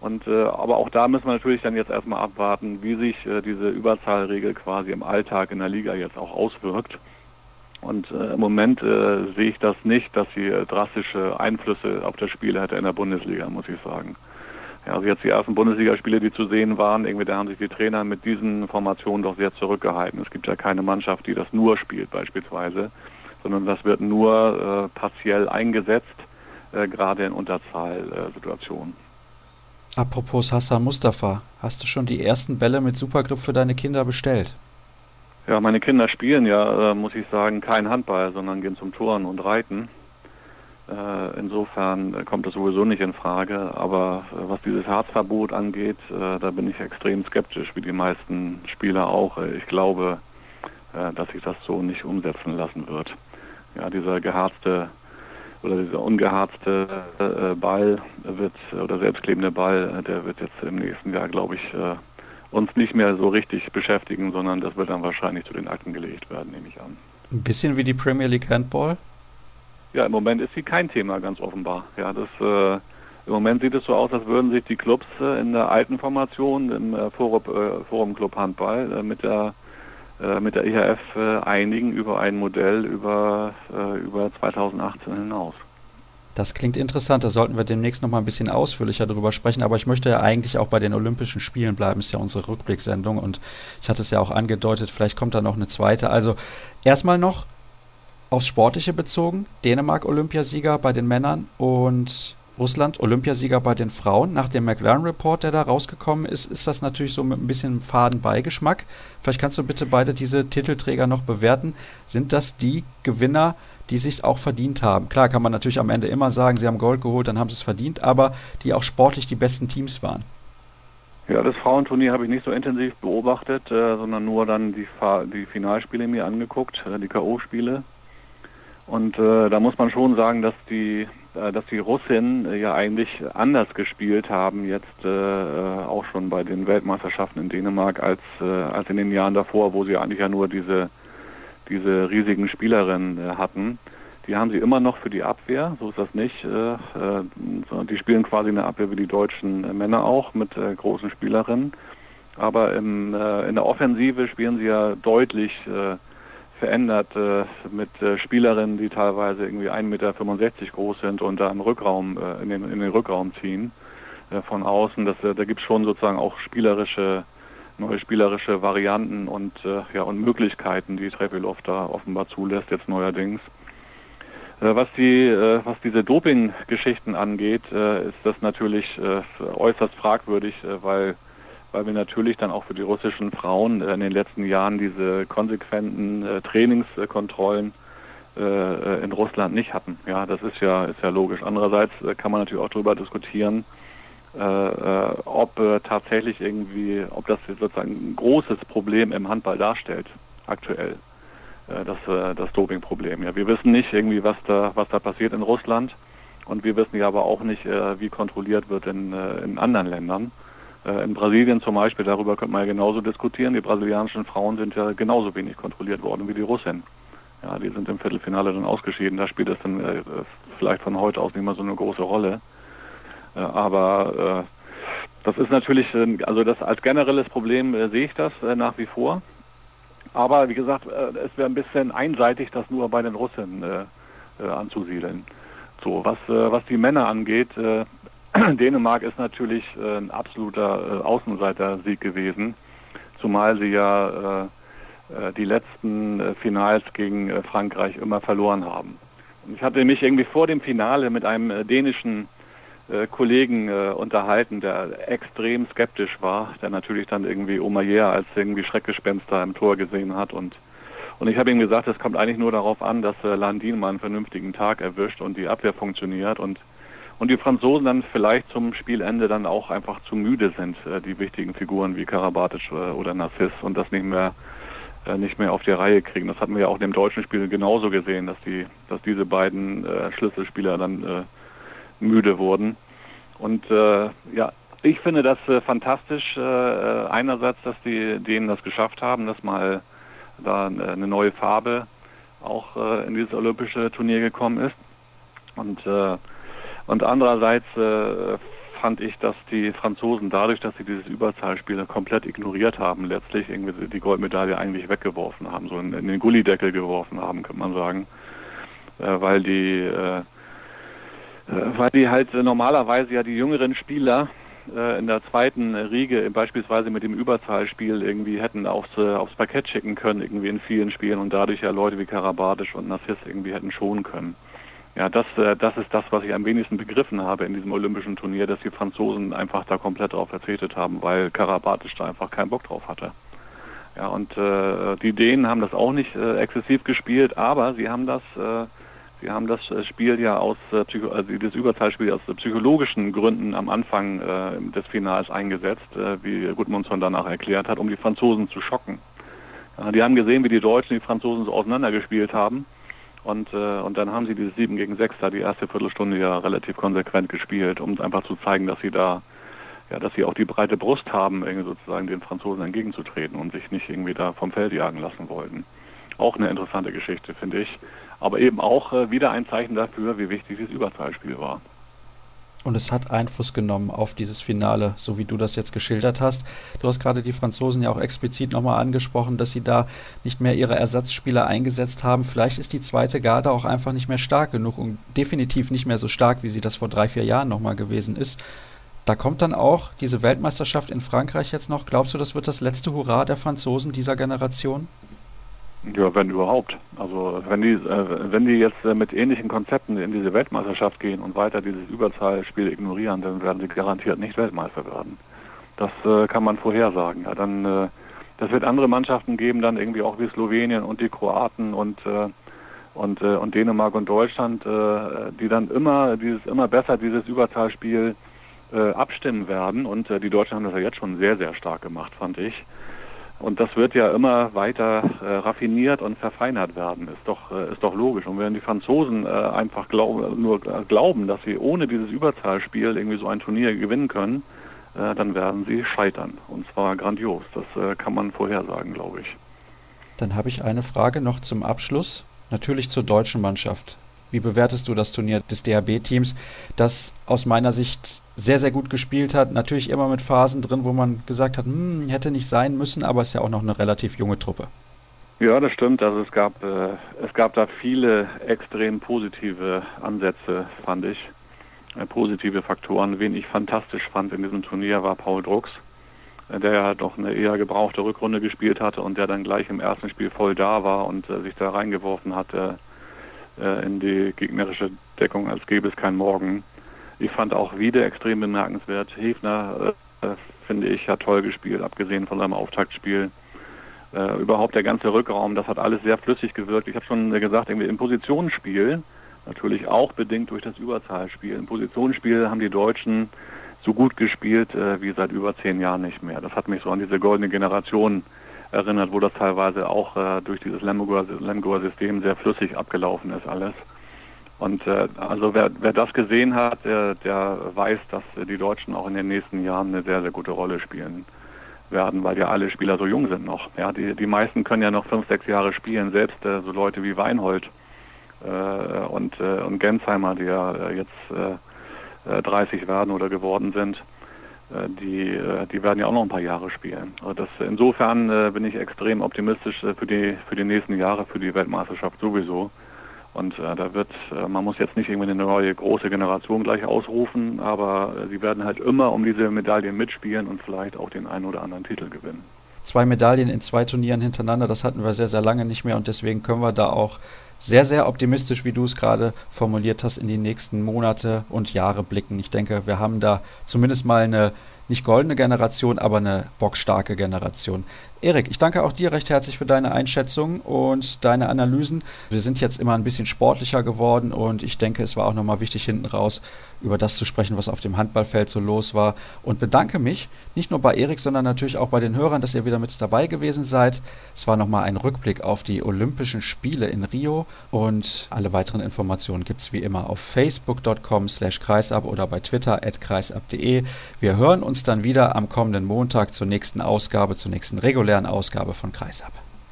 Und äh, aber auch da müssen wir natürlich dann jetzt erstmal abwarten, wie sich äh, diese Überzahlregel quasi im Alltag in der Liga jetzt auch auswirkt. Und äh, im Moment äh, sehe ich das nicht, dass sie äh, drastische Einflüsse auf das Spiel hätte in der Bundesliga, muss ich sagen. Ja, also jetzt die ersten Bundesligaspiele, die zu sehen waren, irgendwie da haben sich die Trainer mit diesen Formationen doch sehr zurückgehalten. Es gibt ja keine Mannschaft, die das nur spielt beispielsweise sondern das wird nur äh, partiell eingesetzt, äh, gerade in Unterzahlsituationen. Apropos Hassan Mustafa, hast du schon die ersten Bälle mit Supergrip für deine Kinder bestellt? Ja, meine Kinder spielen ja, äh, muss ich sagen, kein Handball, sondern gehen zum Touren und Reiten. Äh, insofern kommt das sowieso nicht in Frage. Aber äh, was dieses Harzverbot angeht, äh, da bin ich extrem skeptisch, wie die meisten Spieler auch. Ich glaube, dass sich das so nicht umsetzen lassen wird ja, dieser geharzte oder dieser ungeharzte äh, Ball wird oder selbstklebende Ball, äh, der wird jetzt im nächsten Jahr, glaube ich, äh, uns nicht mehr so richtig beschäftigen, sondern das wird dann wahrscheinlich zu den Akten gelegt werden, nehme ich an. Ein bisschen wie die Premier League Handball? Ja, im Moment ist sie kein Thema, ganz offenbar. Ja, das äh, im Moment sieht es so aus, als würden sich die Clubs in der alten Formation, im Forum, Forum Club Handball, mit der mit der IHF äh, einigen über ein Modell über, äh, über 2018 hinaus. Das klingt interessant, da sollten wir demnächst noch mal ein bisschen ausführlicher darüber sprechen, aber ich möchte ja eigentlich auch bei den Olympischen Spielen bleiben, ist ja unsere Rückblicksendung und ich hatte es ja auch angedeutet, vielleicht kommt da noch eine zweite. Also erstmal noch aufs Sportliche bezogen, Dänemark Olympiasieger bei den Männern und Russland Olympiasieger bei den Frauen. Nach dem McLaren-Report, der da rausgekommen ist, ist das natürlich so mit ein bisschen faden Beigeschmack. Vielleicht kannst du bitte beide diese Titelträger noch bewerten. Sind das die Gewinner, die sich auch verdient haben? Klar kann man natürlich am Ende immer sagen, sie haben Gold geholt, dann haben sie es verdient, aber die auch sportlich die besten Teams waren. Ja, das Frauenturnier habe ich nicht so intensiv beobachtet, äh, sondern nur dann die, die Finalspiele mir angeguckt, äh, die K.O.-Spiele. Und äh, da muss man schon sagen, dass die dass die Russinnen äh, ja eigentlich anders gespielt haben, jetzt äh, äh, auch schon bei den Weltmeisterschaften in Dänemark, als, äh, als in den Jahren davor, wo sie eigentlich ja nur diese, diese riesigen Spielerinnen äh, hatten. Die haben sie immer noch für die Abwehr, so ist das nicht. Äh, äh, die spielen quasi eine Abwehr wie die deutschen äh, Männer auch mit äh, großen Spielerinnen. Aber im, äh, in der Offensive spielen sie ja deutlich äh, verändert äh, mit äh, Spielerinnen, die teilweise irgendwie 1,65 Meter groß sind und da im Rückraum, äh, in, den, in den Rückraum ziehen äh, von außen. Das, äh, da gibt es schon sozusagen auch spielerische, neue spielerische Varianten und, äh, ja, und Möglichkeiten, die Trepilov da offenbar zulässt, jetzt neuerdings. Äh, was die, äh, was diese Doping-Geschichten angeht, äh, ist das natürlich äußerst fragwürdig, weil weil wir natürlich dann auch für die russischen Frauen äh, in den letzten Jahren diese konsequenten äh, Trainingskontrollen äh, in Russland nicht hatten. Ja, das ist ja ist ja logisch. Andererseits kann man natürlich auch darüber diskutieren, ob tatsächlich irgendwie, ob das sozusagen ein großes Problem im Handball darstellt aktuell das das Dopingproblem. Ja, wir wissen nicht irgendwie, was da was da passiert in Russland und wir wissen ja aber auch nicht, wie kontrolliert wird in in anderen Ländern. Äh, in Brasilien zum Beispiel, darüber könnte man ja genauso diskutieren. Die brasilianischen Frauen sind ja genauso wenig kontrolliert worden wie die Russen. Ja, die sind im Viertelfinale dann ausgeschieden. Da spielt es dann äh, vielleicht von heute aus nicht mehr so eine große Rolle. Äh, aber äh, das ist natürlich, äh, also das als generelles Problem äh, sehe ich das nach wie vor. Aber wie gesagt, es wäre ein bisschen einseitig, das nur bei den Russen anzusiedeln. So, was, was die Männer angeht, [clears throat] Dänemark ist natürlich äh, ein absoluter äh, Außenseiter-Sieg gewesen, zumal sie ja äh, die letzten Finals gegen Frankreich immer verloren haben. Ich hatte mich irgendwie vor dem Finale mit einem dänischen Kollegen unterhalten, der extrem skeptisch war, der natürlich dann irgendwie Omayer als irgendwie Schreckgespenster im Tor gesehen hat und und ich habe ihm gesagt, es kommt eigentlich nur darauf an, dass Landin mal einen vernünftigen Tag erwischt und die Abwehr funktioniert und und die Franzosen dann vielleicht zum Spielende dann auch einfach zu müde sind, äh, die wichtigen Figuren wie Karabatic äh, oder Narciss und das nicht mehr äh, nicht mehr auf die Reihe kriegen. Das hatten wir ja auch in dem deutschen Spiel genauso gesehen, dass die, dass diese beiden Schlüsselspieler dann müde wurden. Und äh, ja, ich finde das äh, fantastisch. Äh, einerseits, dass die denen das geschafft haben, dass mal da eine neue Farbe auch äh, in dieses olympische Turnier gekommen ist. Und äh, und andererseits äh, fand ich, dass die Franzosen dadurch, dass sie dieses Überzahlspiel komplett ignoriert haben, letztlich irgendwie die Goldmedaille eigentlich weggeworfen haben, so in, in den Gullideckel geworfen haben, könnte man sagen, äh, weil die äh, äh weil die halt normalerweise ja die jüngeren Spieler äh, in der zweiten Riege beispielsweise mit dem Überzahlspiel irgendwie hätten aufs, äh, aufs Parkett schicken können, irgendwie in vielen Spielen und dadurch ja Leute wie Karabadisch und Nassis irgendwie hätten schonen können. Ja, das, äh, das ist das, was ich am wenigsten begriffen habe in diesem olympischen Turnier, dass die Franzosen einfach da komplett drauf verzichtet haben, weil Karabatic da einfach keinen Bock drauf hatte. Ja, und äh, die Dänen haben das auch nicht äh, exzessiv gespielt, aber sie haben das, äh, sie haben das äh, Spiel ja aus, äh, also das Überzahlspiel aus äh, psychologischen Gründen am Anfang äh, des Finals eingesetzt, äh, wie Gudmundsson danach erklärt hat, um die Franzosen zu schocken. Ja, die haben gesehen, wie die Deutschen die Franzosen so auseinandergespielt haben und, äh, und dann haben sie dieses 7 gegen 6 da die erste Viertelstunde ja relativ konsequent gespielt, um einfach zu zeigen, dass sie da, ja, dass sie auch die breite Brust haben, irgendwie sozusagen den Franzosen entgegenzutreten und sich nicht irgendwie da vom Feld jagen lassen wollten. Auch eine interessante Geschichte, finde ich. Aber eben auch äh, wieder ein Zeichen dafür, wie wichtig dieses Überzahlspiel war und es hat Einfluss genommen auf dieses Finale, so wie du das jetzt geschildert hast. Du hast gerade die Franzosen ja auch explizit nochmal angesprochen, dass sie da nicht mehr ihre Ersatzspieler eingesetzt haben. Vielleicht ist die zweite Garde auch einfach nicht mehr stark genug und definitiv nicht mehr so stark, wie sie das vor drei, vier Jahren nochmal gewesen ist. Da kommt dann auch diese Weltmeisterschaft in Frankreich jetzt noch. Glaubst du, das wird das letzte Hurra der Franzosen dieser Generation? Ja, wenn überhaupt. Also wenn die, äh, wenn die jetzt äh, mit ähnlichen Konzepten in diese Weltmeisterschaft gehen und weiter dieses Überzahlspiel ignorieren, dann werden sie garantiert nicht Weltmeister werden. Das äh, kann man vorhersagen. Ja, dann äh, das wird andere Mannschaften geben, dann irgendwie auch wie Slowenien und die Kroaten und äh, und äh, und Dänemark und Deutschland, die dann immer dieses immer besser dieses Überzahlspiel abstimmen werden. Und die Deutschen haben das ja jetzt schon sehr sehr stark gemacht, fand ich. Und das wird ja immer weiter äh, raffiniert und verfeinert werden, ist doch, äh, ist doch logisch. Und wenn die Franzosen äh, einfach glaub, nur glauben, dass sie ohne dieses Überzahlspiel irgendwie so ein Turnier gewinnen können, äh, dann werden sie scheitern. Und zwar grandios. Das äh, kann man vorhersagen, glaube ich. Dann habe ich eine Frage noch zum Abschluss. Natürlich zur deutschen Mannschaft. Wie bewertest du das Turnier des DHB-Teams, das aus meiner Sicht sehr, sehr gut gespielt hat. Natürlich immer mit Phasen drin, wo man gesagt hat, hm, hätte nicht sein müssen, aber es ist ja auch noch eine relativ junge Truppe. Ja, das stimmt. Also es gab äh, es gab da viele extrem positive Ansätze, fand ich. Äh, positive Faktoren. Wen ich fantastisch fand in diesem Turnier war Paul Drucks, äh, der ja doch eine eher gebrauchte Rückrunde gespielt hatte und der dann gleich im ersten Spiel voll da war und äh, sich da reingeworfen hatte äh, in die gegnerische Deckung, als gäbe es kein Morgen. Ich fand auch wieder extrem bemerkenswert. Hefner, äh, finde ich, hat toll gespielt, abgesehen von seinem Auftaktspiel. Äh, überhaupt der ganze Rückraum, das hat alles sehr flüssig gewirkt. Ich habe schon gesagt, irgendwie im Positionsspiel, natürlich auch bedingt durch das Überzahlspiel. Im Positionsspiel haben die Deutschen so gut gespielt äh, wie seit über zehn Jahren nicht mehr. Das hat mich so an diese goldene Generation erinnert, wo das teilweise auch äh, durch dieses Lemgoer-System sehr flüssig abgelaufen ist alles. Und äh, also wer, wer das gesehen hat, der, der weiß, dass die Deutschen auch in den nächsten Jahren eine sehr, sehr gute Rolle spielen werden, weil ja alle Spieler so jung sind noch. Ja, die, die meisten können ja noch fünf, sechs Jahre spielen, selbst äh, so Leute wie Weinhold äh, und, äh, und Gensheimer, die ja äh, jetzt äh, 30 äh, werden oder geworden sind, äh, die, äh, die werden ja auch noch ein paar Jahre spielen. Also das, insofern äh, bin ich extrem optimistisch äh, für, die, für die nächsten Jahre, für die Weltmeisterschaft sowieso. Und äh, da wird, äh, man muss jetzt nicht irgendwie eine neue große Generation gleich ausrufen, aber äh, sie werden halt immer um diese Medaillen mitspielen und vielleicht auch den einen oder anderen Titel gewinnen. Zwei Medaillen in zwei Turnieren hintereinander, das hatten wir sehr, sehr lange nicht mehr und deswegen können wir da auch sehr, sehr optimistisch, wie du es gerade formuliert hast, in die nächsten Monate und Jahre blicken. Ich denke, wir haben da zumindest mal eine nicht goldene Generation, aber eine bockstarke Generation. Erik, ich danke auch dir recht herzlich für deine Einschätzung und deine Analysen. Wir sind jetzt immer ein bisschen sportlicher geworden und ich denke, es war auch nochmal wichtig, hinten raus über das zu sprechen, was auf dem Handballfeld so los war. Und bedanke mich nicht nur bei Erik, sondern natürlich auch bei den Hörern, dass ihr wieder mit dabei gewesen seid. Es war nochmal ein Rückblick auf die Olympischen Spiele in Rio und alle weiteren Informationen gibt es wie immer auf facebook.com slash kreisab oder bei twitter at kreisab.de. Wir hören uns dann wieder am kommenden Montag zur nächsten Ausgabe, zur nächsten regulären Ausgabe von Kreisab.